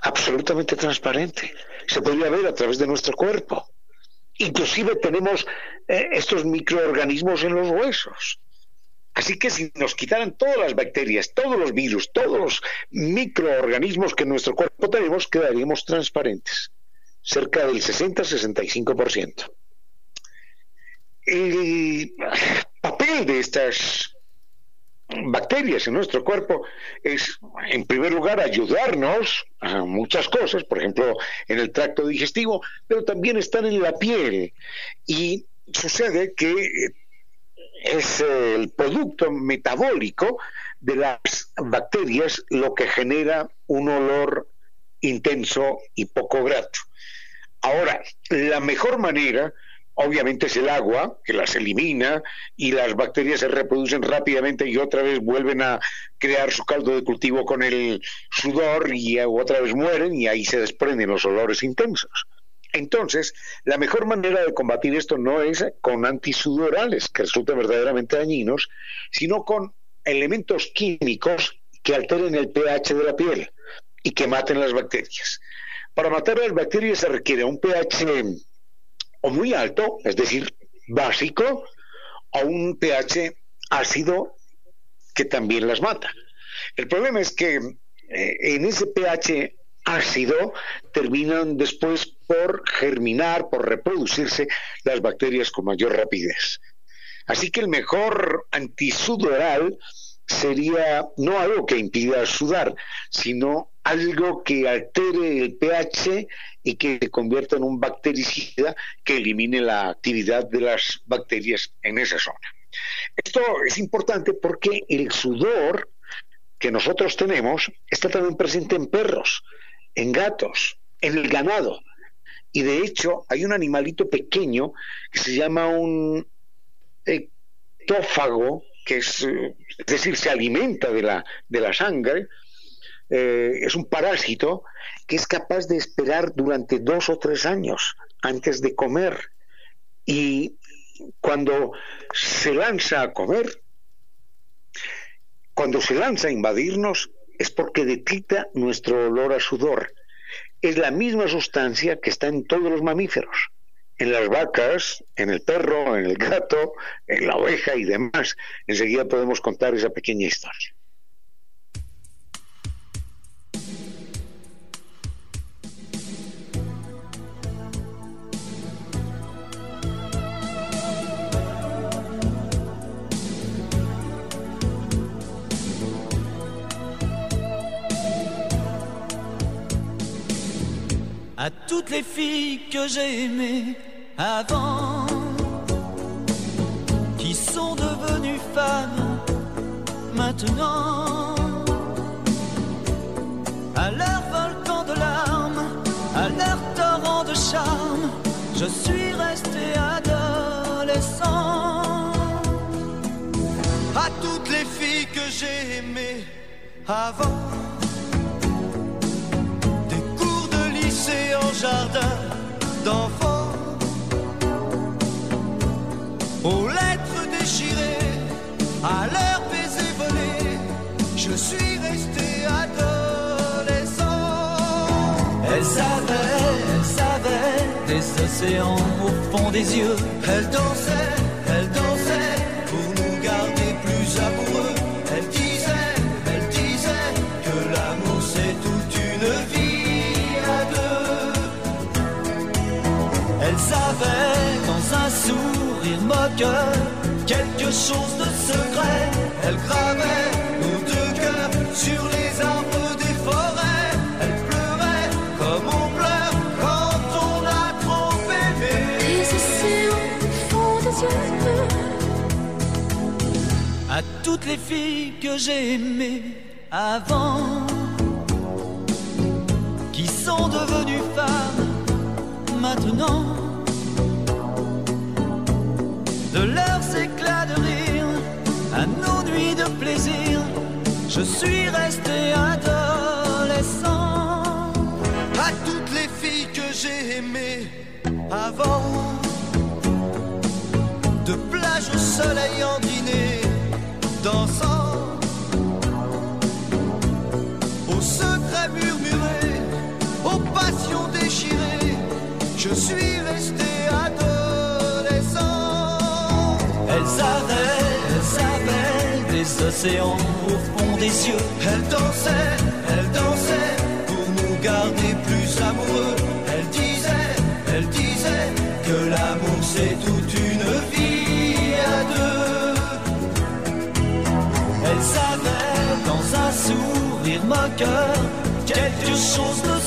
absolutamente transparente. Se podría ver a través de nuestro cuerpo. Inclusive tenemos eh, estos microorganismos en los huesos. Así que si nos quitaran todas las bacterias, todos los virus, todos los microorganismos que en nuestro cuerpo tenemos, quedaríamos transparentes, cerca del 60-65% el papel de estas bacterias en nuestro cuerpo es, en primer lugar, ayudarnos a muchas cosas, por ejemplo, en el tracto digestivo, pero también están en la piel. Y sucede que es el producto metabólico de las bacterias lo que genera un olor intenso y poco grato. Ahora, la mejor manera obviamente es el agua que las elimina y las bacterias se reproducen rápidamente y otra vez vuelven a crear su caldo de cultivo con el sudor y otra vez mueren y ahí se desprenden los olores intensos. Entonces, la mejor manera de combatir esto no es con antisudorales, que resultan verdaderamente dañinos, sino con elementos químicos que alteren el pH de la piel y que maten las bacterias. Para matar las bacterias se requiere un pH o muy alto, es decir, básico, o un pH ácido que también las mata. El problema es que eh, en ese pH ácido terminan después por germinar, por reproducirse las bacterias con mayor rapidez. Así que el mejor antisudoral sería no algo que impida sudar, sino algo que altere el pH y que se convierta en un bactericida que elimine la actividad de las bacterias en esa zona. Esto es importante porque el sudor que nosotros tenemos está también presente en perros, en gatos, en el ganado. Y de hecho hay un animalito pequeño que se llama un ectófago, que es, es decir, se alimenta de la, de la sangre, eh, es un parásito que es capaz de esperar durante dos o tres años antes de comer. Y cuando se lanza a comer, cuando se lanza a invadirnos, es porque detecta nuestro olor a sudor. Es la misma sustancia que está en todos los mamíferos, en las vacas, en el perro, en el gato, en la oveja y demás. Enseguida podemos contar esa pequeña historia. À toutes les filles que j'ai aimées avant, qui sont devenues femmes maintenant, à leur volcan de larmes, à leur torrent de charme, je suis resté adolescent. À toutes les filles que j'ai aimées avant jardin d'enfants, aux lettres déchirées, à leurs baisers volés, je suis resté adolescent. Elle savait, elle savait, des océans au fond des yeux, elle dansait, elle dansait quelque chose de secret. Elle gravait nos deux cœurs sur les arbres des forêts. Elle pleurait comme on pleure quand on a trop aimé. Les océans font des yeux. À toutes les filles que j'ai aimées avant, qui sont devenues femmes maintenant, de leurs éclats de rire à nos nuits de plaisir, je suis resté adolescent. À toutes les filles que j'ai aimées avant, de plage au soleil en dîner, dansant, au fond des cieux. Elles dansaient, elles dansaient pour nous garder plus amoureux. Elles disaient, elles disaient que l'amour c'est toute une vie à deux. Elles avaient dans un sourire moqueur quelque chose de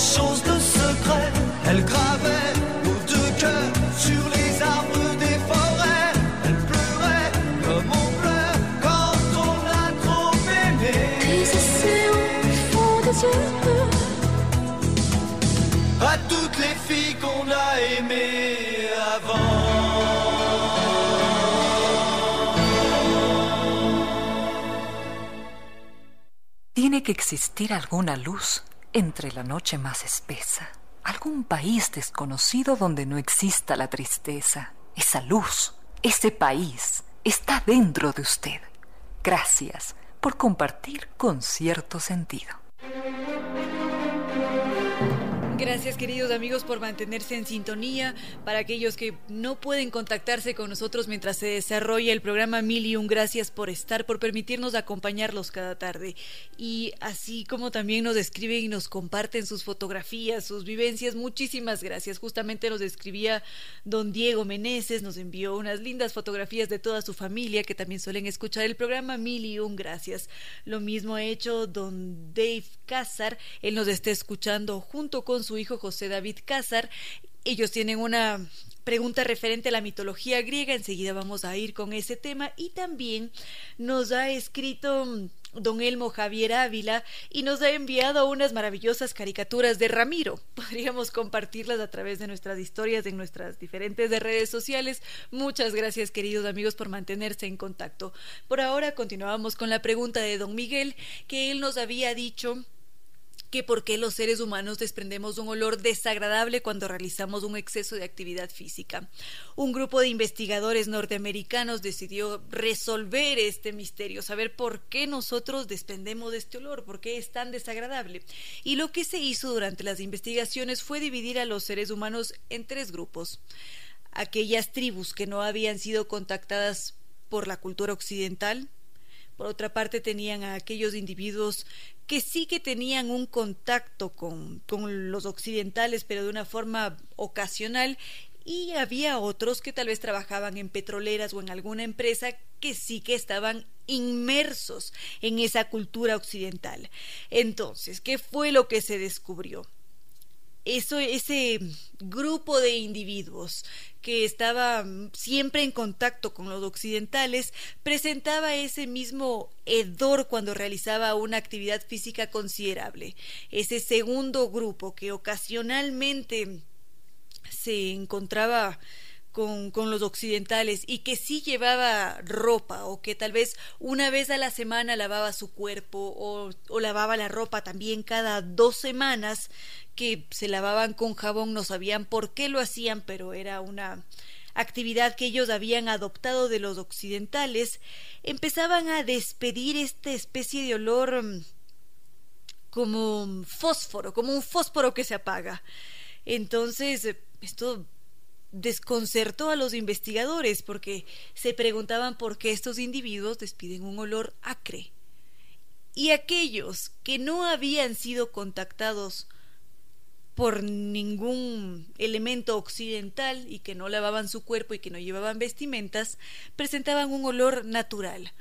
quelque chose de secret. Elles gravaient nos deux cœurs sur les arbres des forêts. Elles pleuraient comme on pleure quand on a trop aimé. Les océans font des yeux. À toutes les filles qu'on a aimées avant. Tiene que existir alguna luz entre la noche más espesa, algún país desconocido donde no exista la tristeza. Esa luz, ese país, está dentro de usted. Gracias por compartir con cierto sentido. Gracias queridos amigos por mantenerse en sintonía. Para aquellos que no pueden contactarse con nosotros mientras se desarrolla el programa Mil y un gracias por estar, por permitirnos acompañarlos cada tarde. Y así como también nos escriben y nos comparten sus fotografías, sus vivencias, muchísimas gracias. Justamente nos escribía don Diego Meneses, nos envió unas lindas fotografías de toda su familia que también suelen escuchar el programa Mil un gracias. Lo mismo ha hecho don Dave Cázar, él nos está escuchando junto con su hijo José David Cázar. Ellos tienen una pregunta referente a la mitología griega, enseguida vamos a ir con ese tema y también nos ha escrito mm, don Elmo Javier Ávila y nos ha enviado unas maravillosas caricaturas de Ramiro. Podríamos compartirlas a través de nuestras historias en nuestras diferentes redes sociales. Muchas gracias queridos amigos por mantenerse en contacto. Por ahora continuamos con la pregunta de don Miguel que él nos había dicho que por qué los seres humanos desprendemos un olor desagradable cuando realizamos un exceso de actividad física. Un grupo de investigadores norteamericanos decidió resolver este misterio, saber por qué nosotros desprendemos de este olor, por qué es tan desagradable. Y lo que se hizo durante las investigaciones fue dividir a los seres humanos en tres grupos. Aquellas tribus que no habían sido contactadas por la cultura occidental, por otra parte tenían a aquellos individuos que sí que tenían un contacto con, con, los occidentales, pero de una forma ocasional, y había otros que tal vez trabajaban en petroleras o en alguna empresa que sí que estaban inmersos en esa cultura occidental. Entonces, ¿qué fue lo que se descubrió? Eso, ese grupo de individuos que estaba siempre en contacto con los occidentales, presentaba ese mismo hedor cuando realizaba una actividad física considerable. Ese segundo grupo que ocasionalmente se encontraba con, con, los occidentales y que sí llevaba ropa o que tal vez una vez a la semana lavaba su cuerpo o, o, lavaba la ropa también cada dos semanas que se lavaban con jabón no sabían por qué lo hacían pero era una actividad que ellos habían adoptado de los occidentales empezaban a despedir esta especie de olor mm, como fósforo como un fósforo que se apaga entonces esto desconcertó a los investigadores porque se preguntaban por qué estos individuos despiden un olor acre. Y aquellos que no habían sido contactados por ningún elemento occidental y que no lavaban su cuerpo y que no llevaban vestimentas, presentaban un olor natural,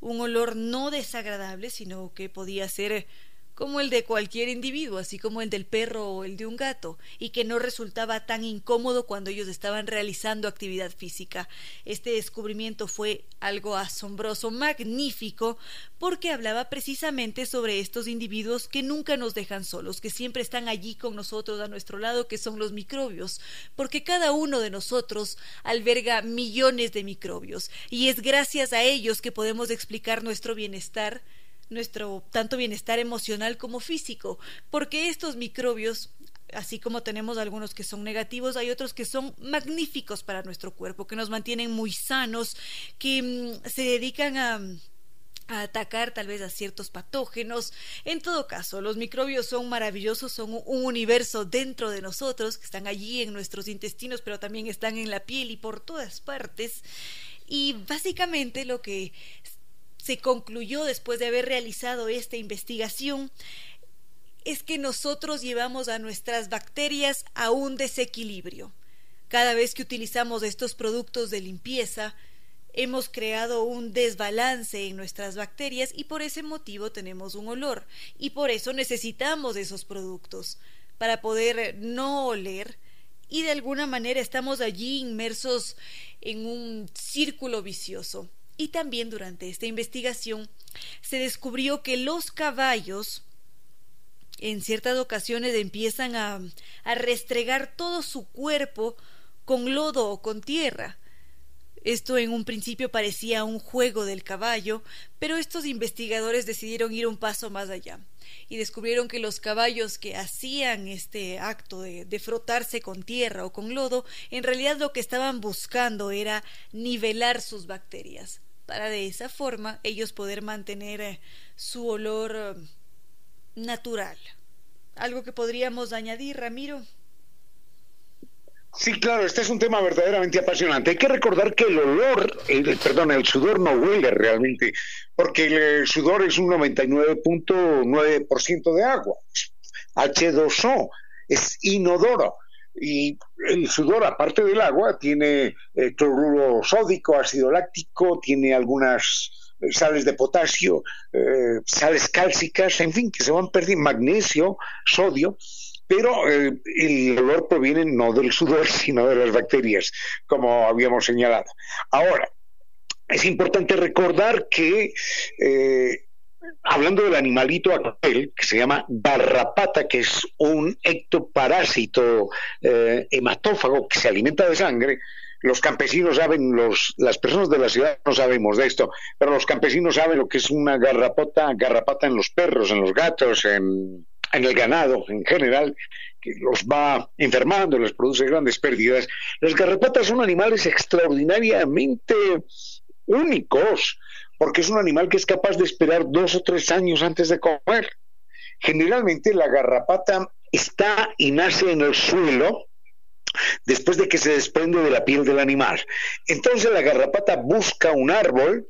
un olor no desagradable, sino que podía ser como el de cualquier individuo, así como el del perro o el de un gato, y que no resultaba tan incómodo cuando ellos estaban realizando actividad física. Este descubrimiento fue algo asombroso, magnífico, porque hablaba precisamente sobre estos individuos que nunca nos dejan solos, que siempre están allí con nosotros a nuestro lado, que son los microbios, porque cada uno de nosotros alberga millones de microbios, y es gracias a ellos que podemos explicar nuestro bienestar, nuestro tanto bienestar emocional como físico, porque estos microbios así como tenemos algunos que son negativos, hay otros que son magníficos para nuestro cuerpo, que nos mantienen muy sanos, que mm, se dedican a a atacar tal vez a ciertos patógenos. En todo caso, los microbios son maravillosos, son un universo dentro de nosotros, que están allí en nuestros intestinos, pero también están en la piel y por todas partes. Y básicamente lo que se concluyó después de haber realizado esta investigación es que nosotros llevamos a nuestras bacterias a un desequilibrio. Cada vez que utilizamos estos productos de limpieza, hemos creado un desbalance en nuestras bacterias y por ese motivo tenemos un olor y por eso necesitamos esos productos para poder no oler y de alguna manera estamos allí inmersos en un círculo vicioso. Y también durante esta investigación se descubrió que los caballos en ciertas ocasiones empiezan a, a restregar todo su cuerpo con lodo o con tierra. Esto en un principio parecía un juego del caballo, pero estos investigadores decidieron ir un paso más allá y descubrieron que los caballos que hacían este acto de, de, frotarse con tierra o con lodo, en realidad lo que estaban buscando era nivelar sus bacterias para de esa forma ellos poder mantener eh, su olor eh, natural. ¿Algo que podríamos añadir, Ramiro? Sí, claro, este es un tema verdaderamente apasionante. Hay que recordar que el olor, el, perdón, el sudor no huele realmente, porque el sudor es un 99.9% de agua. H2O es inodoro y el sudor, aparte del agua, tiene eh, cloruro sódico, ácido láctico, tiene algunas eh, sales de potasio, eh, sales cálcicas, en fin, que se van perdiendo, magnesio, sodio, pero eh, el olor proviene no del sudor, sino de las bacterias, como habíamos señalado. Ahora, es importante recordar que eh, hablando del animalito aquel que se llama garrapata, que es un ectoparásito eh, hematófago que se alimenta de sangre, los campesinos saben, los, las personas de la ciudad no sabemos de esto, pero los campesinos saben lo que es una garrapata, garrapata en los perros, en los gatos, en, en el ganado en general, que los va enfermando, les produce grandes pérdidas. Las garrapatas son animales extraordinariamente únicos porque es un animal que es capaz de esperar dos o tres años antes de comer. Generalmente la garrapata está y nace en el suelo después de que se desprende de la piel del animal. Entonces la garrapata busca un árbol,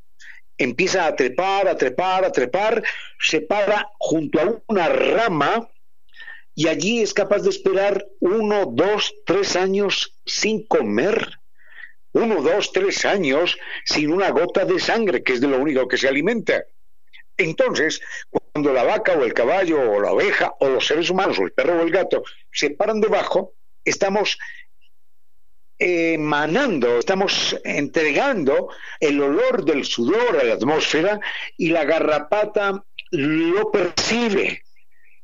empieza a trepar, a trepar, a trepar, se para junto a una rama y allí es capaz de esperar uno, dos, tres años sin comer uno, dos, tres años sin una gota de sangre, que es de lo único que se alimenta. Entonces, cuando la vaca o el caballo o la oveja o los seres humanos o el perro o el gato se paran debajo, estamos emanando, estamos entregando el olor del sudor a la atmósfera y la garrapata lo percibe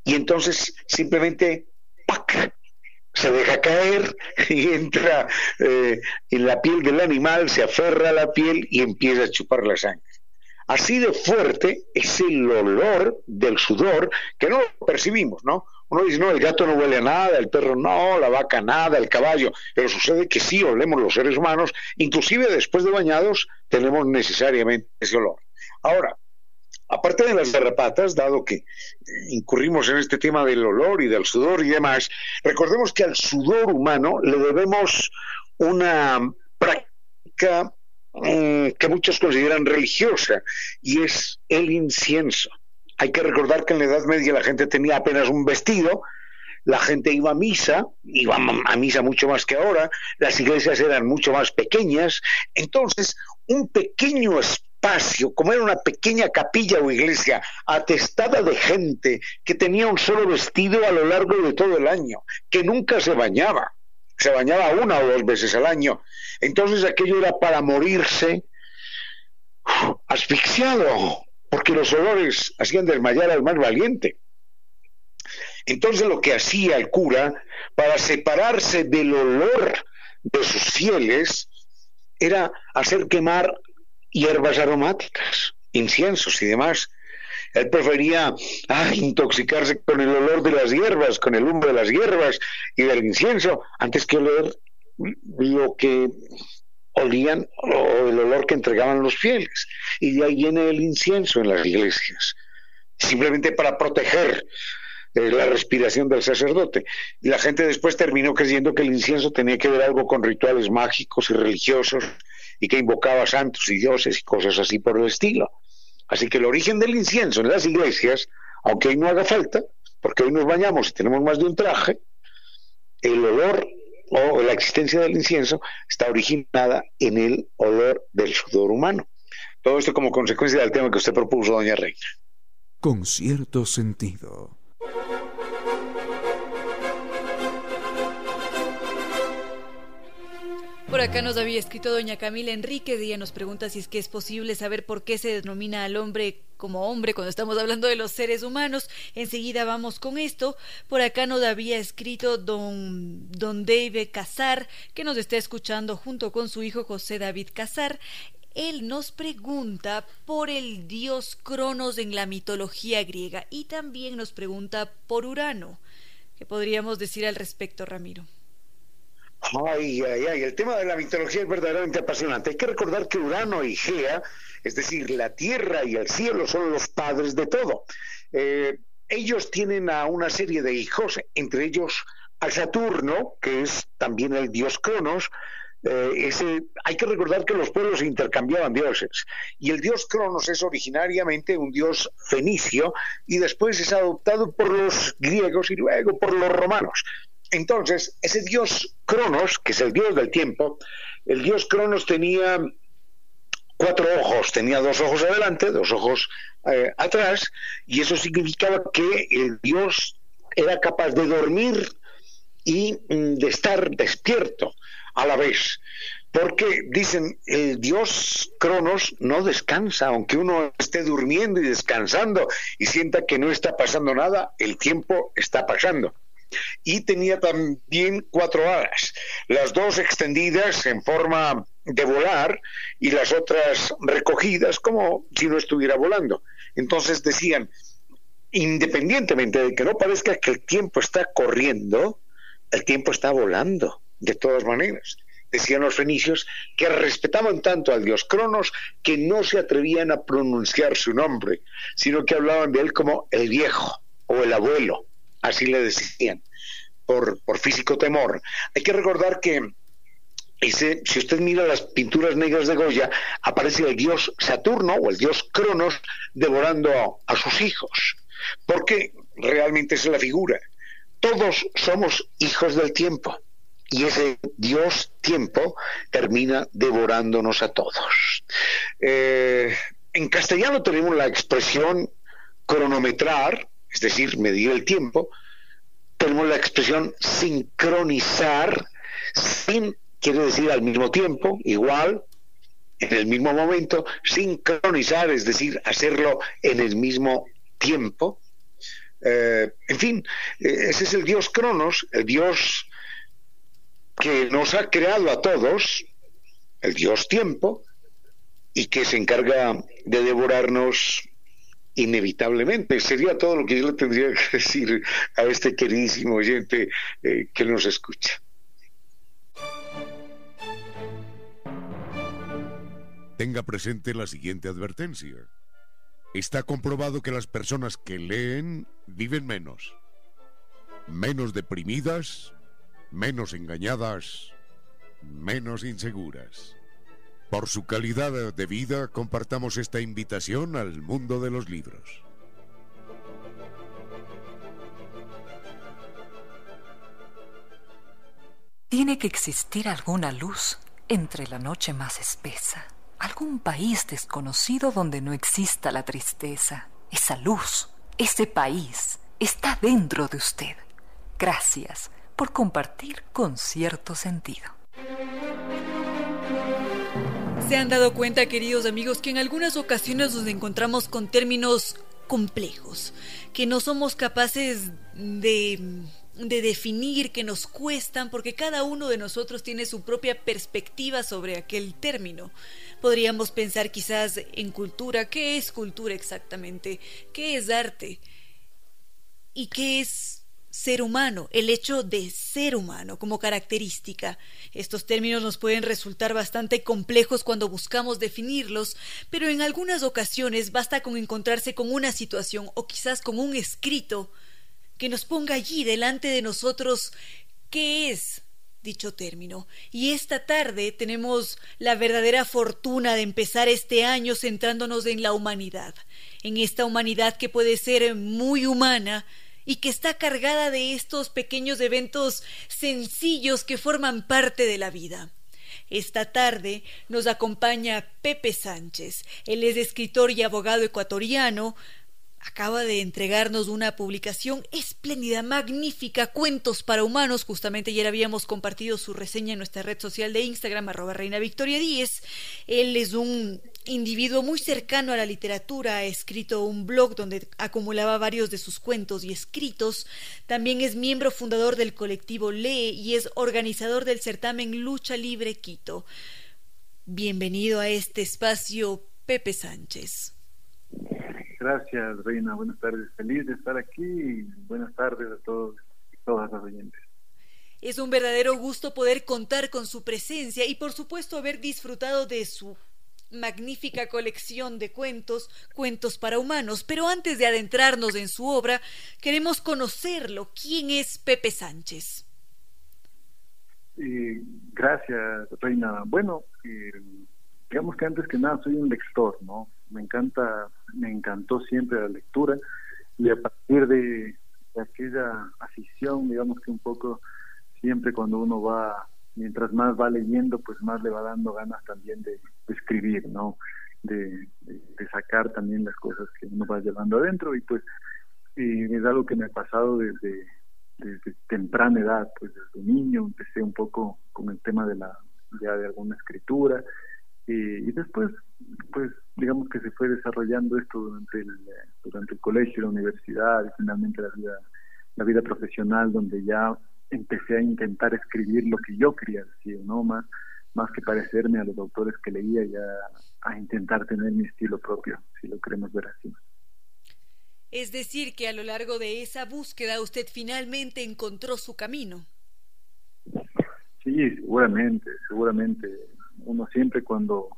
y entonces simplemente ¡pac! Se deja caer y entra eh, en la piel del animal, se aferra a la piel y empieza a chupar la sangre. Así de fuerte es el olor del sudor que no lo percibimos, ¿no? Uno dice, no, el gato no huele a nada, el perro no, la vaca nada, el caballo, pero sucede que sí olemos los seres humanos, inclusive después de bañados tenemos necesariamente ese olor. Ahora, aparte de las garrapatas, dado que incurrimos en este tema del olor y del sudor y demás, recordemos que al sudor humano le debemos una práctica mm, que muchos consideran religiosa y es el incienso. Hay que recordar que en la Edad Media la gente tenía apenas un vestido, la gente iba a misa, iba a misa mucho más que ahora, las iglesias eran mucho más pequeñas, entonces un pequeño como era una pequeña capilla o iglesia, atestada de gente que tenía un solo vestido a lo largo de todo el año, que nunca se bañaba, se bañaba una o dos veces al año, entonces aquello era para morirse asfixiado, porque los olores hacían desmayar al más valiente. Entonces lo que hacía el cura para separarse del olor de sus fieles era hacer quemar hierbas aromáticas, inciensos y demás. Él prefería intoxicarse con el olor de las hierbas, con el humo de las hierbas y del incienso, antes que oler lo que olían o el olor que entregaban los fieles. Y de ahí viene el incienso en las iglesias, simplemente para proteger eh, la respiración del sacerdote. Y la gente después terminó creyendo que el incienso tenía que ver algo con rituales mágicos y religiosos y que invocaba santos y dioses y cosas así por el estilo. Así que el origen del incienso en las iglesias, aunque hoy no haga falta, porque hoy nos bañamos y tenemos más de un traje, el olor o la existencia del incienso está originada en el olor del sudor humano. Todo esto como consecuencia del tema que usted propuso, doña Reina. Con cierto sentido. Por acá nos había escrito doña Camila Enríquez y ella nos pregunta si es que es posible saber por qué se denomina al hombre como hombre cuando estamos hablando de los seres humanos. Enseguida vamos con esto. Por acá nos había escrito don, don David Casar, que nos está escuchando junto con su hijo José David Casar. Él nos pregunta por el dios Cronos en la mitología griega y también nos pregunta por Urano. ¿Qué podríamos decir al respecto, Ramiro? Ay, ay, ay, el tema de la mitología es verdaderamente apasionante. Hay que recordar que Urano y Gea, es decir, la tierra y el cielo, son los padres de todo. Eh, ellos tienen a una serie de hijos, entre ellos a Saturno, que es también el dios Cronos. Eh, hay que recordar que los pueblos intercambiaban dioses y el dios Cronos es originariamente un dios fenicio y después es adoptado por los griegos y luego por los romanos. Entonces, ese dios Cronos, que es el dios del tiempo, el dios Cronos tenía cuatro ojos, tenía dos ojos adelante, dos ojos eh, atrás, y eso significaba que el dios era capaz de dormir y mm, de estar despierto a la vez. Porque dicen, el dios Cronos no descansa, aunque uno esté durmiendo y descansando y sienta que no está pasando nada, el tiempo está pasando y tenía también cuatro alas, las dos extendidas en forma de volar y las otras recogidas como si no estuviera volando. Entonces decían, independientemente de que no parezca que el tiempo está corriendo, el tiempo está volando, de todas maneras. Decían los fenicios que respetaban tanto al dios Cronos que no se atrevían a pronunciar su nombre, sino que hablaban de él como el viejo o el abuelo así le decían, por, por físico temor. Hay que recordar que si usted mira las pinturas negras de Goya, aparece el dios Saturno o el dios Cronos devorando a, sus hijos, porque realmente es la figura. Todos somos hijos del tiempo y ese Dios tiempo termina devorándonos a todos. Eh, en castellano tenemos la expresión cronometrar, es decir, medir el tiempo, tenemos la expresión sincronizar, sin quiere decir al mismo tiempo, igual, en el mismo momento, sincronizar, es decir, hacerlo en el mismo tiempo. Eh, en fin, eh, ese es el Dios Cronos, el Dios que nos ha creado a todos, el Dios tiempo, y que se encarga de devorarnos inevitablemente. Sería todo lo que yo le tendría que decir a este queridísimo oyente eh, que nos escucha. Tenga presente la siguiente advertencia. Está comprobado que las personas que leen viven menos, menos deprimidas, menos engañadas, menos inseguras. Por su calidad de vida compartamos esta invitación al mundo de los libros. Tiene que existir alguna luz entre la noche más espesa, algún país desconocido donde no exista la tristeza. Esa luz, ese país, está dentro de usted. Gracias por compartir con cierto sentido. ¿Se han dado cuenta, queridos amigos, que en algunas ocasiones nos encontramos con términos complejos, que no somos capaces de, de, definir, que nos cuestan, porque cada uno de nosotros tiene su propia perspectiva sobre aquel término. Podríamos pensar quizás en cultura, ¿qué es cultura exactamente? ¿Qué es arte? ¿Y qué es ser humano, el hecho de ser humano como característica. Estos términos nos pueden resultar bastante complejos cuando buscamos definirlos, pero en algunas ocasiones basta con encontrarse con una situación o quizás con un escrito que nos ponga allí delante de nosotros qué es dicho término. Y esta tarde tenemos la verdadera fortuna de empezar este año centrándonos en la humanidad, en esta humanidad que puede ser muy humana, y que está cargada de estos pequeños eventos sencillos que forman parte de la vida. Esta tarde nos acompaña Pepe Sánchez. Él es escritor y abogado ecuatoriano, acaba de entregarnos una publicación espléndida, magnífica, Cuentos para Humanos. Justamente ayer habíamos compartido su reseña en nuestra red social de Instagram, arroba Reina Victoria Díez. Él es un individuo muy cercano a la literatura, ha escrito un blog donde acumulaba varios de sus cuentos y escritos. También es miembro fundador del colectivo Lee y es organizador del certamen Lucha Libre Quito. Bienvenido a este espacio, Pepe Sánchez. Gracias, Reina. Buenas tardes. Feliz de estar aquí y buenas tardes a todos y todas las oyentes. Es un verdadero gusto poder contar con su presencia y por supuesto haber disfrutado de su magnífica colección de cuentos, cuentos para humanos. Pero antes de adentrarnos en su obra, queremos conocerlo. ¿Quién es Pepe Sánchez? Eh, gracias, Reina. Bueno, eh, digamos que antes que nada soy un lector, ¿no? Me encanta, me encantó siempre la lectura y a partir de, aquella afición, digamos que un poco siempre cuando uno va, mientras más va leyendo, pues más le va dando ganas también de, escribir, ¿no? De, sacar también las cosas que uno va llevando adentro y pues es algo que me ha pasado desde, desde temprana edad, pues desde niño empecé un poco con el tema de la ya de alguna escritura y, después, pues digamos que se fue desarrollando esto durante el, durante el colegio, la universidad y finalmente la vida, la vida profesional, donde ya empecé a intentar escribir lo que yo quería decir, ¿no? Más, más que parecerme a los autores que leía, ya a intentar tener mi estilo propio, si lo queremos ver así. Es decir, que a lo largo de esa búsqueda usted finalmente encontró su camino. Sí, seguramente, seguramente uno siempre cuando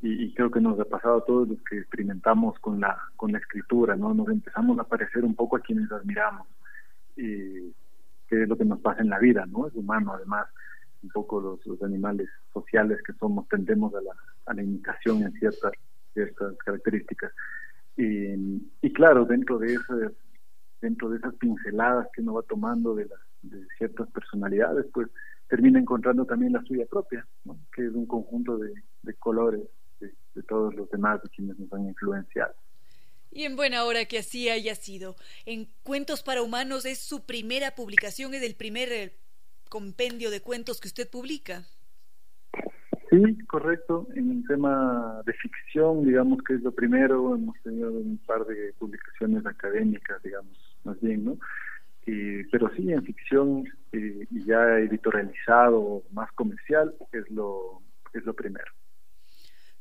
y, creo que nos ha pasado a todos los que experimentamos con la con la escritura no nos empezamos a parecer un poco a quienes admiramos y que es lo que nos pasa en la vida no es humano además un poco los, los animales sociales que somos tendemos a la, a la imitación en ciertas ciertas características y, y claro dentro de esas dentro de esas pinceladas que uno va tomando de de ciertas personalidades pues termina encontrando también la suya propia, que es un conjunto de, colores de, todos los demás de quienes nos han influenciado. Y en buena hora que así haya sido. En Cuentos para Humanos es su primera publicación, es el primer eh, compendio de cuentos que usted publica. Sí, correcto. En un tema de ficción, digamos que es lo primero. Hemos tenido un par de publicaciones académicas, digamos, más bien, ¿no? pero sí, en ficción eh, y ya editorializado, más comercial, es lo, es lo primero.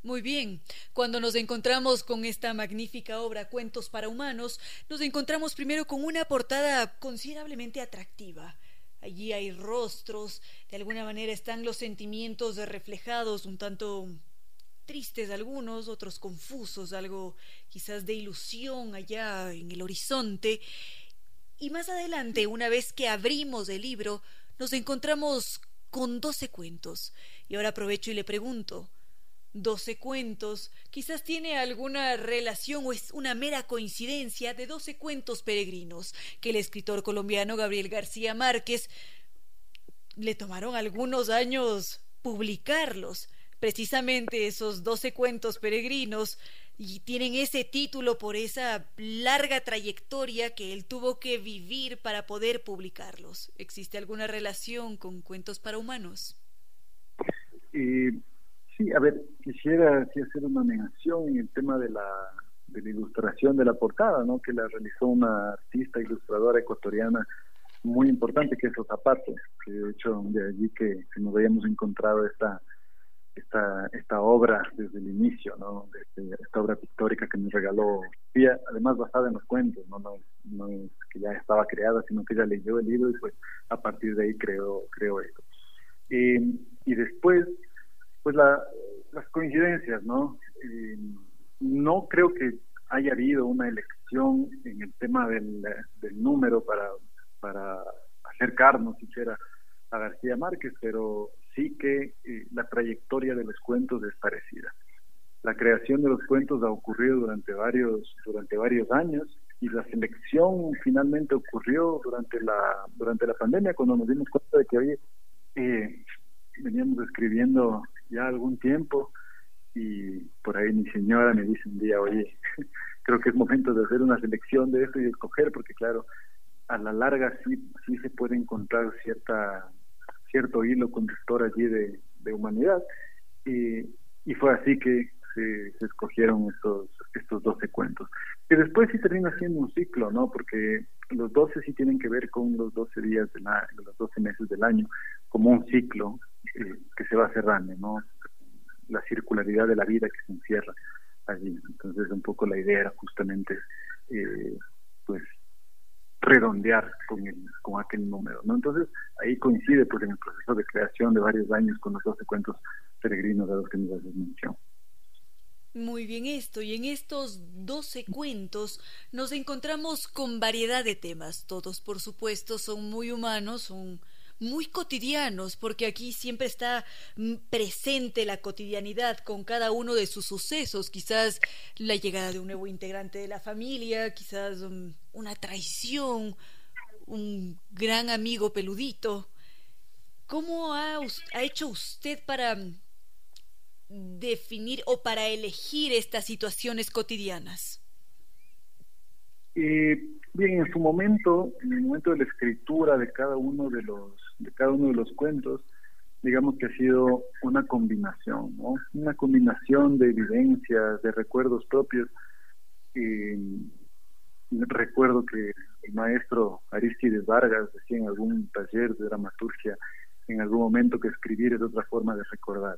Muy bien. Cuando nos encontramos con esta magnífica obra Cuentos para Humanos, nos encontramos primero con una portada considerablemente atractiva. Allí hay rostros, de alguna manera están los sentimientos reflejados, un tanto tristes algunos, otros confusos, algo quizás de ilusión allá en el horizonte. Y más adelante, una vez que abrimos el libro, nos encontramos con doce cuentos. Y ahora aprovecho y le pregunto, Doce cuentos quizás tiene alguna relación o es una mera coincidencia de doce cuentos peregrinos que el escritor colombiano Gabriel García Márquez le tomaron algunos años publicarlos. Precisamente esos doce cuentos peregrinos y tienen ese título por esa larga trayectoria que él tuvo que vivir para poder publicarlos. ¿Existe alguna relación con cuentos para humanos? Sí, a ver, quisiera hacer una negación en el tema de la, de la ilustración de la portada, ¿no? Que la realizó una artista ilustradora ecuatoriana muy importante, que es Zapatos, que de hecho de allí que, nos habíamos encontrado esta, esta, esta obra desde el inicio, ¿no? esta obra pictórica que nos regaló además basada en los cuentos, ¿no? No, no es que ya estaba creada, sino que ella leyó el libro y pues a partir de ahí creó, creó esto. y después pues la, las coincidencias, ¿no? Eh, no creo que haya habido una elección en el tema del, del número para, acercarnos siquiera a García Márquez, pero sí que eh, la trayectoria de los cuentos es parecida. La creación de los cuentos ha ocurrido durante varios, durante varios años y la selección finalmente ocurrió durante la, durante la pandemia cuando nos dimos cuenta de que hoy eh, veníamos escribiendo ya algún tiempo y por ahí mi señora me dice un día, oye, creo que es momento de hacer una selección de esto y escoger, porque claro, a la larga sí, sí se puede encontrar cierta cierto hilo conductor allí de, de humanidad. Y, y fue así que se, escogieron estos estos 12 cuentos. Que después sí termina siendo un ciclo no porque los 12 sí tienen que ver con los 12 días de los 12 meses del año como un ciclo que se va cerrando, ¿no? La circularidad de la vida que se encierra allí. Entonces, un poco la idea era justamente, eh, pues, redondear con, el, con aquel número, ¿no? Entonces, ahí coincide, pues, en el proceso de creación de varios años con los 12 cuentos peregrinos a los que nos haces mención. Muy bien esto, y en estos 12 cuentos nos encontramos con variedad de temas. Todos, por supuesto, son muy humanos, son muy cotidianos, porque aquí siempre está mm, presente la cotidianidad con cada uno de sus sucesos, quizás la llegada de un nuevo integrante de la familia, quizás mm, una traición, un gran amigo peludito. ¿Cómo ha, ha hecho usted para mm, definir o para elegir estas situaciones cotidianas? Eh, bien, en su momento, en el momento de la escritura de cada uno de los de cada uno de los cuentos, digamos que ha sido una combinación, ¿no? Una combinación de evidencias, de recuerdos propios. Y recuerdo que el maestro Aristides Vargas decía en algún taller de dramaturgia en algún momento que escribir es otra forma de recordar.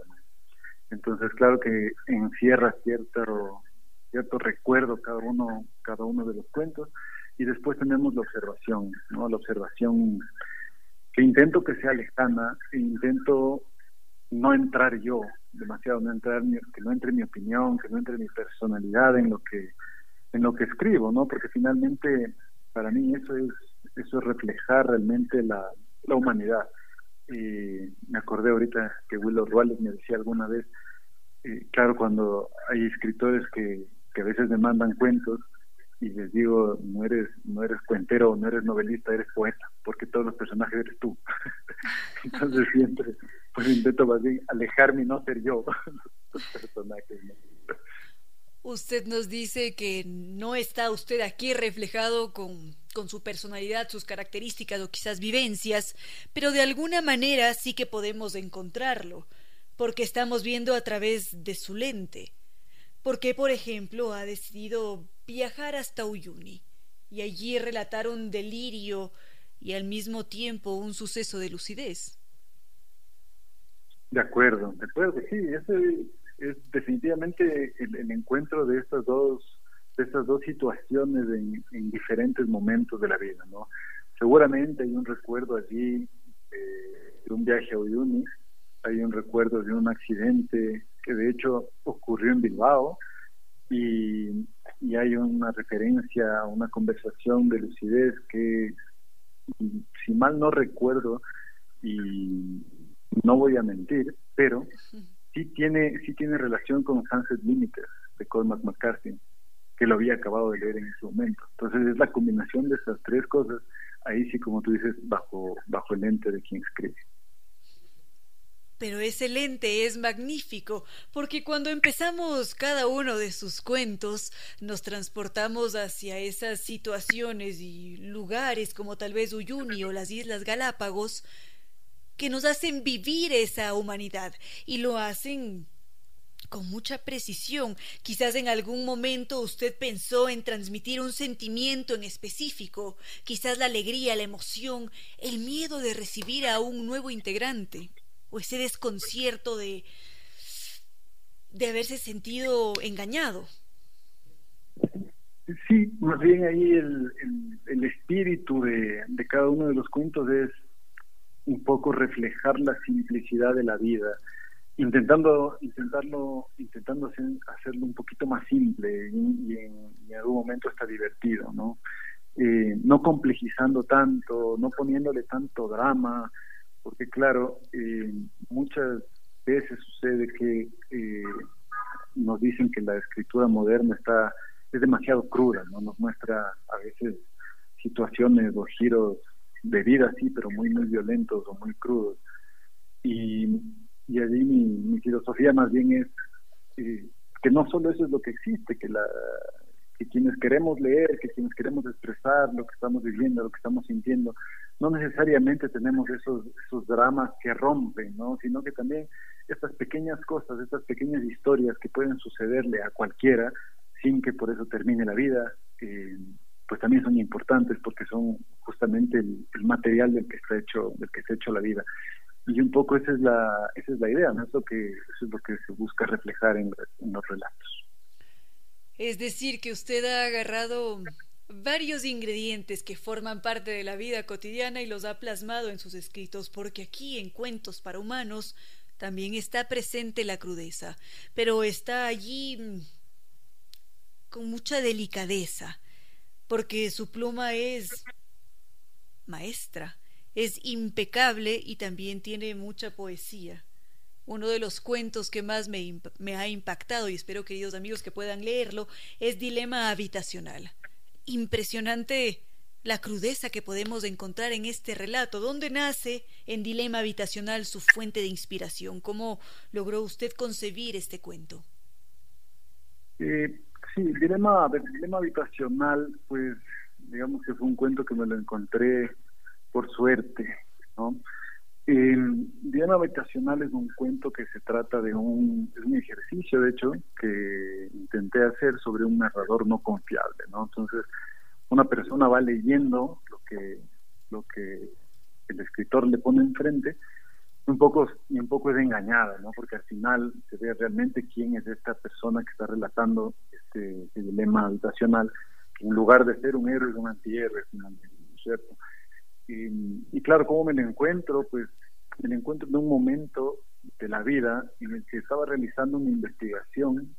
Entonces, claro que encierra cierto cierto recuerdo cada uno cada uno de los cuentos y después tenemos la observación, ¿no? La observación que intento que sea lejana e intento no entrar yo demasiado, no entrar que no entre mi opinión, que no entre mi personalidad en lo que en lo que escribo, ¿no? Porque finalmente para mí eso es eso es reflejar realmente la, la humanidad. Y me acordé ahorita que Willow Ruales me decía alguna vez, eh, claro, cuando hay escritores que, que a veces me mandan cuentos y les digo, no eres, no eres cuentero, no eres novelista, eres poeta, porque todos los personajes eres tú. Entonces siempre pues intento más bien alejarme y no ser yo los personajes. Usted nos dice que no está usted aquí reflejado con, con, su personalidad, sus características o quizás vivencias, pero de alguna manera sí que podemos encontrarlo, porque estamos viendo a través de su lente. Porque, por ejemplo, ha decidido viajar hasta Uyuni y allí relatar un delirio y al mismo tiempo un suceso de lucidez. De acuerdo, de acuerdo, sí, ese es definitivamente el, encuentro de estas dos de estas dos situaciones en, diferentes momentos de la vida, ¿no? Seguramente hay un recuerdo allí eh, de un viaje a Uyuni, hay un recuerdo de un accidente que de hecho ocurrió en Bilbao y, y hay una referencia una conversación de lucidez que, si mal no recuerdo, y no voy a mentir, pero sí tiene, sí tiene relación con Sunset Limited de Cormac McCarthy, que lo había acabado de leer en ese momento. Entonces es la combinación de esas tres cosas, ahí sí como tú dices, bajo, bajo el ente de quien escribe. Pero ese lente es magnífico, porque cuando empezamos cada uno de sus cuentos, nos transportamos hacia esas situaciones y lugares como tal vez Uyuni o las Islas Galápagos, que nos hacen vivir esa humanidad y lo hacen con mucha precisión. Quizás en algún momento usted pensó en transmitir un sentimiento en específico, quizás la alegría, la emoción, el miedo de recibir a un nuevo integrante, o ese desconcierto de de haberse sentido engañado. Sí, más bien ahí el, el, espíritu de, de cada uno de los cuentos es un poco reflejar la simplicidad de la vida, intentando intentarlo intentando hacerlo un poquito más simple y, en, algún momento está divertido no eh, no complejizando tanto no poniéndole tanto drama porque claro eh, muchas veces sucede que eh, nos dicen que la escritura moderna está es demasiado cruda no nos muestra a veces situaciones o giros de vida, sí, pero muy, muy violentos o muy crudos. Y, y allí mi, filosofía más bien es eh, que no solo eso es lo que existe, que, la, que quienes queremos leer, que quienes queremos expresar lo que estamos viviendo, lo que estamos sintiendo, no necesariamente tenemos esos, esos dramas que rompen, ¿no? sino que también estas pequeñas cosas, estas pequeñas historias que pueden sucederle a cualquiera sin que por eso termine la vida, eh, pues también son importantes porque son justamente el, material del que está hecho del que está hecho la vida. Y un poco esa es la esa es la idea no es lo que eso es lo que se busca reflejar en, los relatos. Es decir que usted ha agarrado varios ingredientes que forman parte de la vida cotidiana y los ha plasmado en sus escritos porque aquí en cuentos para humanos también está presente la crudeza pero está allí mm, con mucha delicadeza porque su pluma es maestra, es impecable y también tiene mucha poesía. Uno de los cuentos que más me, me, ha impactado, y espero queridos amigos que puedan leerlo, es Dilema Habitacional. Impresionante la crudeza que podemos encontrar en este relato. ¿Dónde nace en Dilema Habitacional su fuente de inspiración? ¿Cómo logró usted concebir este cuento? Eh, Sí, dilema, dilema habitacional, pues digamos que fue un cuento que me lo encontré por suerte, ¿no? Eh, dilema habitacional es un cuento que se trata de un, es un ejercicio, de hecho, que intenté hacer sobre un narrador no confiable, ¿no? Entonces, una persona va leyendo lo que, lo que el escritor le pone enfrente un poco y un poco es engañada, ¿no? Porque al final se ve realmente quién es esta persona que está relatando este, este dilema habitacional, que en lugar de ser un héroe es un antihéroe finalmente, ¿no es cierto? Y, claro, ¿cómo me lo encuentro? Pues me lo encuentro en un momento de la vida en el que estaba realizando una investigación,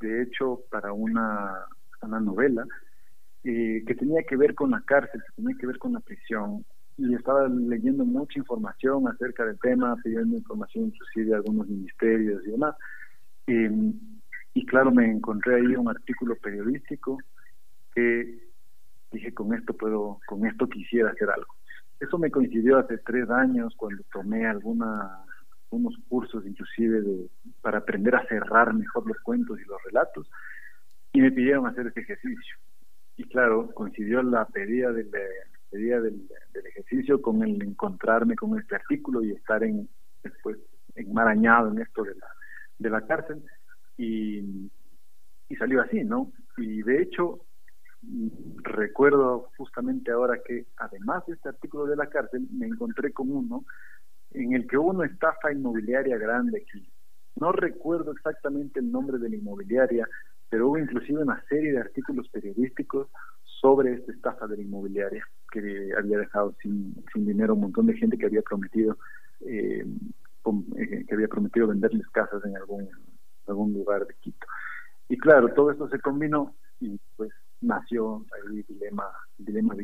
de hecho, para una, una novela, eh, que tenía que ver con la cárcel, que tenía que ver con la prisión, y estaba leyendo mucha información acerca del tema, pidiendo información inclusive de algunos ministerios y demás. y claro, me encontré ahí un artículo periodístico que dije, con esto puedo, con esto quisiera hacer algo. Eso me coincidió hace tres años cuando tomé alguna, cursos inclusive de, para aprender a cerrar mejor los cuentos y los relatos. y me pidieron hacer este ejercicio. Y claro, coincidió la pedida del, pedida del, ejercicio con el encontrarme con este artículo y estar en después enmarañado en esto de la, de la cárcel y, y salió así, ¿no? Y de hecho, recuerdo justamente ahora que además de este artículo de la cárcel, me encontré con uno en el que hubo una estafa inmobiliaria grande aquí. No recuerdo exactamente el nombre de la inmobiliaria, pero hubo inclusive una serie de artículos periodísticos sobre esta estafa de la inmobiliaria que había dejado sin, sin dinero un montón de gente que había prometido eh, eh, que había prometido venderles casas en algún algún lugar de Quito y claro todo esto se combinó y pues nació el dilema dilema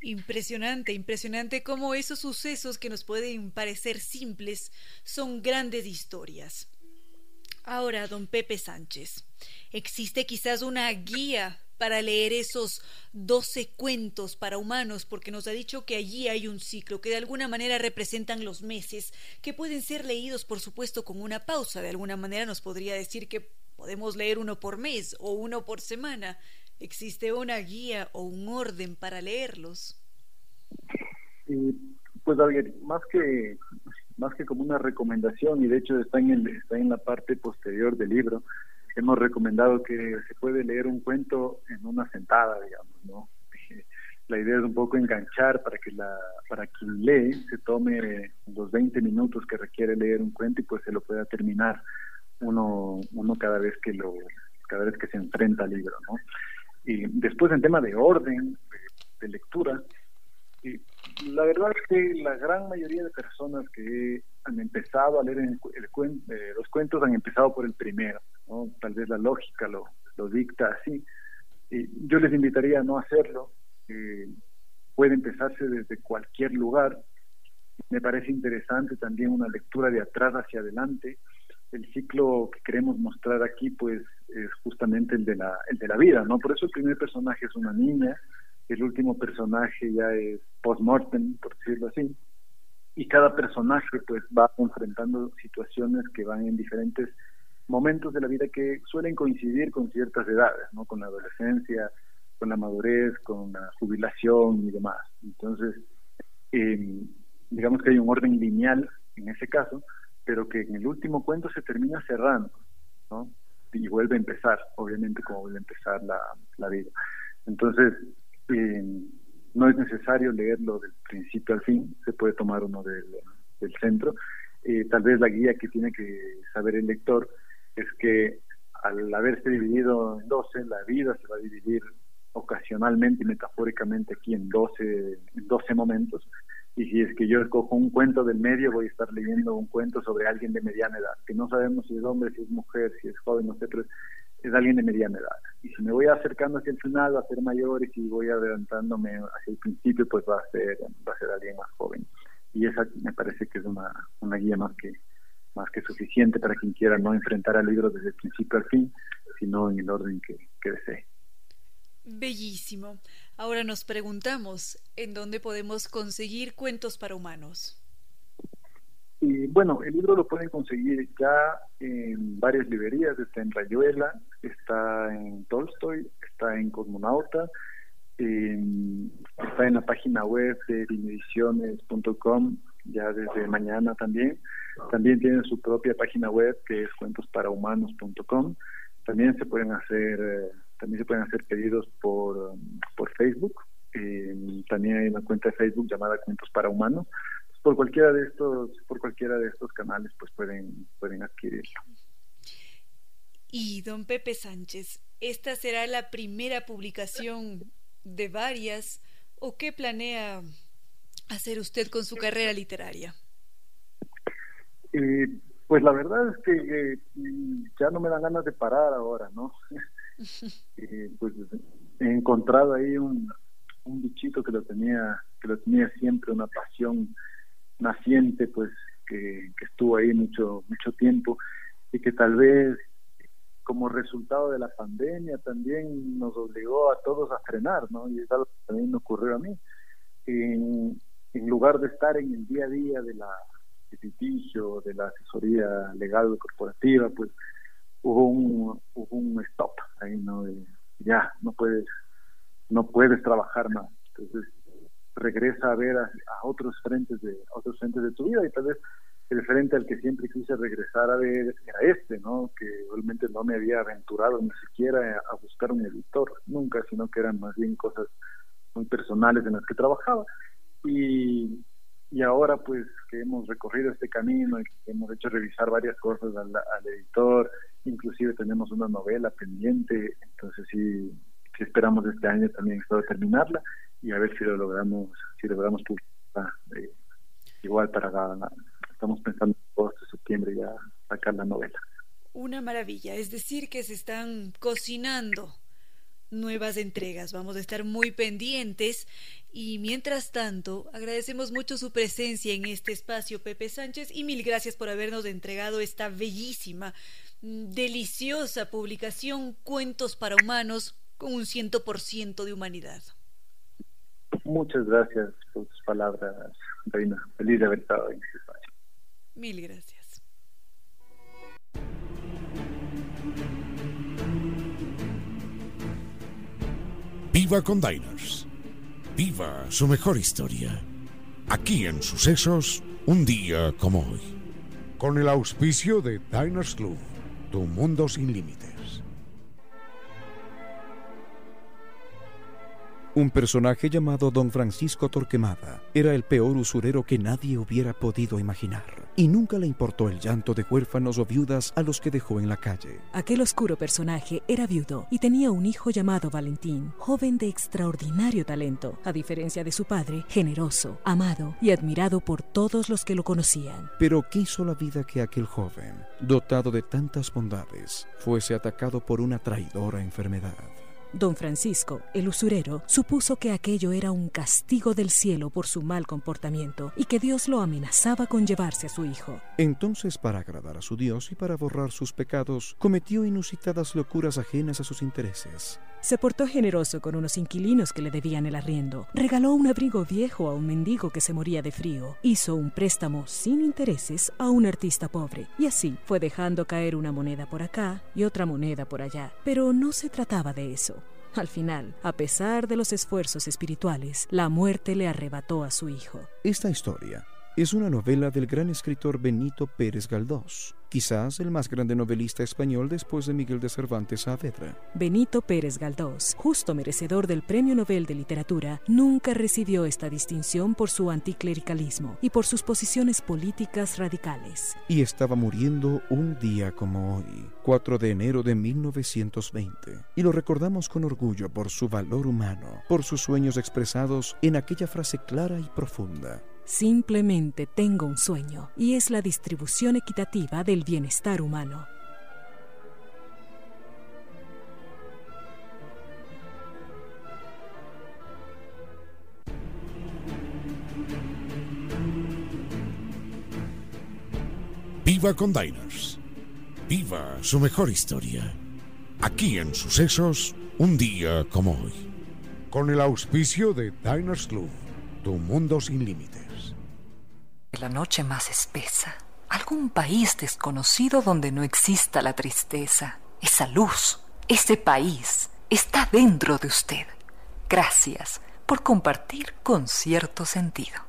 Impresionante, impresionante cómo esos sucesos que nos pueden parecer simples son grandes historias. Ahora, don Pepe Sánchez, ¿existe quizás una guía para leer esos doce cuentos para humanos, porque nos ha dicho que allí hay un ciclo, que de alguna manera representan los meses, que pueden ser leídos, por supuesto, con una pausa. De alguna manera nos podría decir que podemos leer uno por mes o uno por semana. ¿Existe una guía o un orden para leerlos? pues, más que más que como una recomendación, y de hecho está en, el, está en la parte posterior del libro, hemos recomendado que se puede leer un cuento en una sentada, digamos, ¿no? La idea es un poco enganchar para que la para quien lee se tome los 20 minutos que requiere leer un cuento y pues se lo pueda terminar uno uno cada vez que lo cada vez que se enfrenta al libro, ¿no? Y después en tema de orden de, lectura, y la verdad es que la gran mayoría de personas que han empezado a leer el, eh, los cuentos han empezado por el primero Tal vez la lógica lo, lo dicta así. yo les invitaría a no hacerlo. puede empezarse desde cualquier lugar. Me parece interesante también una lectura de atrás hacia adelante. El ciclo que queremos mostrar aquí, pues, es justamente el de la, el de la vida, ¿no? Por eso el primer personaje es una niña, el último personaje ya es post-mortem, por decirlo así, y cada personaje, pues, va enfrentando situaciones que van en diferentes momentos de la vida que suelen coincidir con ciertas edades, ¿no? Con la adolescencia, con la madurez, con la jubilación y demás. Entonces, eh, digamos que hay un orden lineal en ese caso, pero que en el último cuento se termina cerrando. Y vuelve a empezar, obviamente como vuelve a empezar la, la vida. Entonces, eh, no es necesario leerlo del principio al fin, se puede tomar uno del, del centro. Eh, tal vez la guía que tiene que saber el lector es que al haberse dividido en 12, la vida se va a dividir ocasionalmente y metafóricamente aquí en 12, en 12 momentos. Y si es que yo escojo un cuento del medio, voy a estar leyendo un cuento sobre alguien de mediana edad, que no sabemos si es hombre, si es mujer, si es joven, no sé, pero es alguien de mediana edad. Y si me voy acercando hacia el final, va a ser mayor, y si voy adelantándome hacia el principio, pues va a ser, va a ser alguien más joven. Y esa me parece que es una, una guía más que, más que suficiente para quien quiera no enfrentar al libro desde el principio al fin, sino en el orden que, desee. Bellísimo. Ahora nos preguntamos, ¿en dónde podemos conseguir cuentos para humanos? Y bueno, el libro lo pueden conseguir ya en varias librerías, está en Rayuela, está en Tolstoy, está en Cosmonauta, está en la página web de dimediciones.com ya desde mañana también. También tienen su propia página web que es cuentosparahumanos.com. También se pueden hacer eh, también se pueden hacer pedidos por, por Facebook. Eh, también hay una cuenta de Facebook llamada Cuentos para Humanos. Por cualquiera de estos por cualquiera de estos canales pues pueden pueden adquirirlo. Y don Pepe Sánchez, ¿esta será la primera publicación de varias o qué planea hacer usted con su carrera literaria? Eh, pues la verdad es que ya no me dan ganas de parar ahora, ¿no? Eh, pues he encontrado ahí un, un bichito que lo tenía que lo tenía siempre una pasión naciente pues que, estuvo ahí mucho mucho tiempo y que tal vez como resultado de la pandemia también nos obligó a todos a frenar, ¿no? Y es algo que también me ocurrió a mí. En, lugar de estar en el día a día de la litigio, de la asesoría legal corporativa, pues hubo un, hubo un stop ahí, ¿no? ya, no puedes, no puedes trabajar más. Entonces, regresa a ver a, otros frentes de otros frentes de tu vida y tal vez el frente al que siempre quise regresar a ver era este, ¿no? Que realmente no me había aventurado ni siquiera a, buscar un editor, nunca, sino que eran más bien cosas muy personales en las que trabajaba. Y, y ahora pues que hemos recorrido este camino y que hemos hecho revisar varias cosas al editor, inclusive tenemos una novela pendiente, entonces sí, esperamos este año también espero terminarla y a ver si lo logramos, si logramos publicar eh, igual para estamos pensando en agosto, septiembre ya sacar la novela. Una maravilla, es decir que se están cocinando nuevas entregas. Vamos a estar muy pendientes y mientras tanto agradecemos mucho su presencia en este espacio, Pepe Sánchez, y mil gracias por habernos entregado esta bellísima, deliciosa publicación Cuentos para Humanos con un ciento por ciento de humanidad. Muchas gracias por tus palabras, Reina. Feliz de haber estado en este espacio. Mil gracias. Viva con Diners. Viva su mejor historia. Aquí en Sucesos, un día como hoy. Con el auspicio de Diners Club, tu mundo sin límites. Un personaje llamado Don Francisco Torquemada era el peor usurero que nadie hubiera podido imaginar, y nunca le importó el llanto de huérfanos o viudas a los que dejó en la calle. Aquel oscuro personaje era viudo y tenía un hijo llamado Valentín, joven de extraordinario talento, a diferencia de su padre, generoso, amado y admirado por todos los que lo conocían. Pero quiso la vida que aquel joven, dotado de tantas bondades, fuese atacado por una traidora enfermedad. Don Francisco, el usurero, supuso que aquello era un castigo del cielo por su mal comportamiento y que Dios lo amenazaba con llevarse a su hijo. Entonces, para agradar a su Dios y para borrar sus pecados, cometió inusitadas locuras ajenas a sus intereses. Se portó generoso con unos inquilinos que le debían el arriendo, regaló un abrigo viejo a un mendigo que se moría de frío, hizo un préstamo sin intereses a un artista pobre, y así fue dejando caer una moneda por acá y otra moneda por allá. Pero no se trataba de eso. Al final, a pesar de los esfuerzos espirituales, la muerte le arrebató a su hijo. Esta historia es una novela del gran escritor Benito Pérez Galdós, quizás el más grande novelista español después de Miguel de Cervantes Saavedra. Benito Pérez Galdós, justo merecedor del Premio Nobel de Literatura, nunca recibió esta distinción por su anticlericalismo y por sus posiciones políticas radicales. Y estaba muriendo un día como hoy, 4 de enero de 1920. Y lo recordamos con orgullo por su valor humano, por sus sueños expresados en aquella frase clara y profunda. Simplemente tengo un sueño y es la distribución equitativa del bienestar humano. Viva con Diners. Viva su mejor historia. Aquí en Sucesos, un día como hoy. Con el auspicio de Diners Club, tu mundo sin límites la noche más espesa, algún país desconocido donde no exista la tristeza. Esa luz, ese país, está dentro de usted. Gracias por compartir con cierto sentido.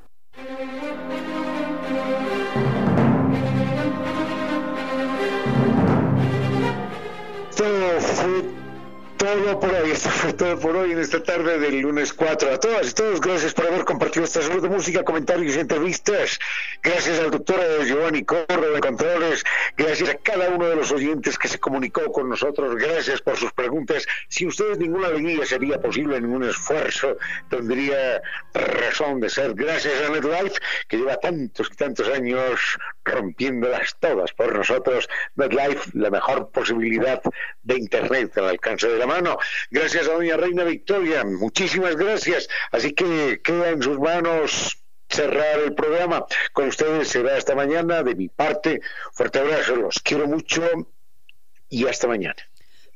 Todo por hoy. Esto fue todo por hoy en esta tarde del lunes 4. A todas y todos, gracias por haber compartido esta de música, comentarios y entrevistas. Gracias al doctor Giovanni Corro de Controles. Gracias a cada uno de los oyentes que se comunicó con nosotros. Gracias por sus preguntas. Sin ustedes ninguna alegría sería posible, ningún esfuerzo tendría razón de ser. Gracias a NetLife, que lleva tantos y tantos años rompiéndolas todas por nosotros. NetLife, la mejor posibilidad de Internet al alcance de la mano. Gracias a doña Reina Victoria, muchísimas gracias. Así que queda en sus manos cerrar el programa. Con ustedes será esta mañana. De mi parte, fuerte abrazo, los quiero mucho y hasta mañana.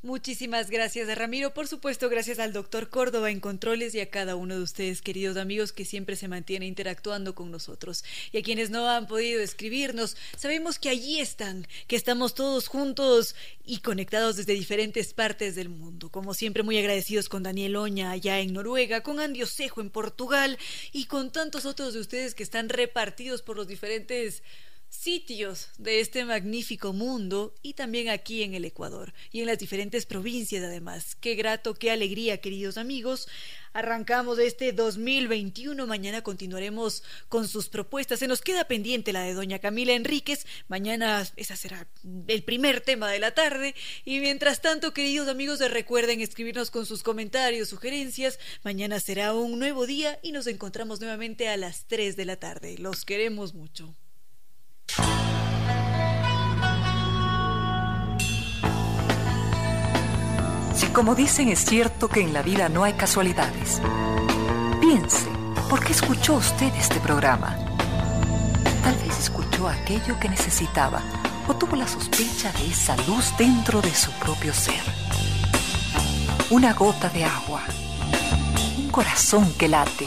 Muchísimas gracias, Ramiro. Por supuesto, gracias al doctor Córdoba en Controles y a cada uno de ustedes, queridos amigos, que siempre se mantiene interactuando con nosotros. Y a quienes no han podido escribirnos, sabemos que allí están, que estamos todos juntos y conectados desde diferentes partes del mundo. Como siempre, muy agradecidos con Daniel Oña allá en Noruega, con Andy Osejo en Portugal y con tantos otros de ustedes que están repartidos por los diferentes sitios de este magnífico mundo y también aquí en el Ecuador y en las diferentes provincias además. Qué grato, qué alegría, queridos amigos. Arrancamos este 2021, mañana continuaremos con sus propuestas. Se nos queda pendiente la de doña Camila Enríquez, mañana esa será el primer tema de la tarde y mientras tanto, queridos amigos, recuerden escribirnos con sus comentarios, sugerencias. Mañana será un nuevo día y nos encontramos nuevamente a las 3 de la tarde. Los queremos mucho. Si como dicen es cierto que en la vida no hay casualidades, piense, ¿por qué escuchó usted este programa? Tal vez escuchó aquello que necesitaba o tuvo la sospecha de esa luz dentro de su propio ser. Una gota de agua, un corazón que late,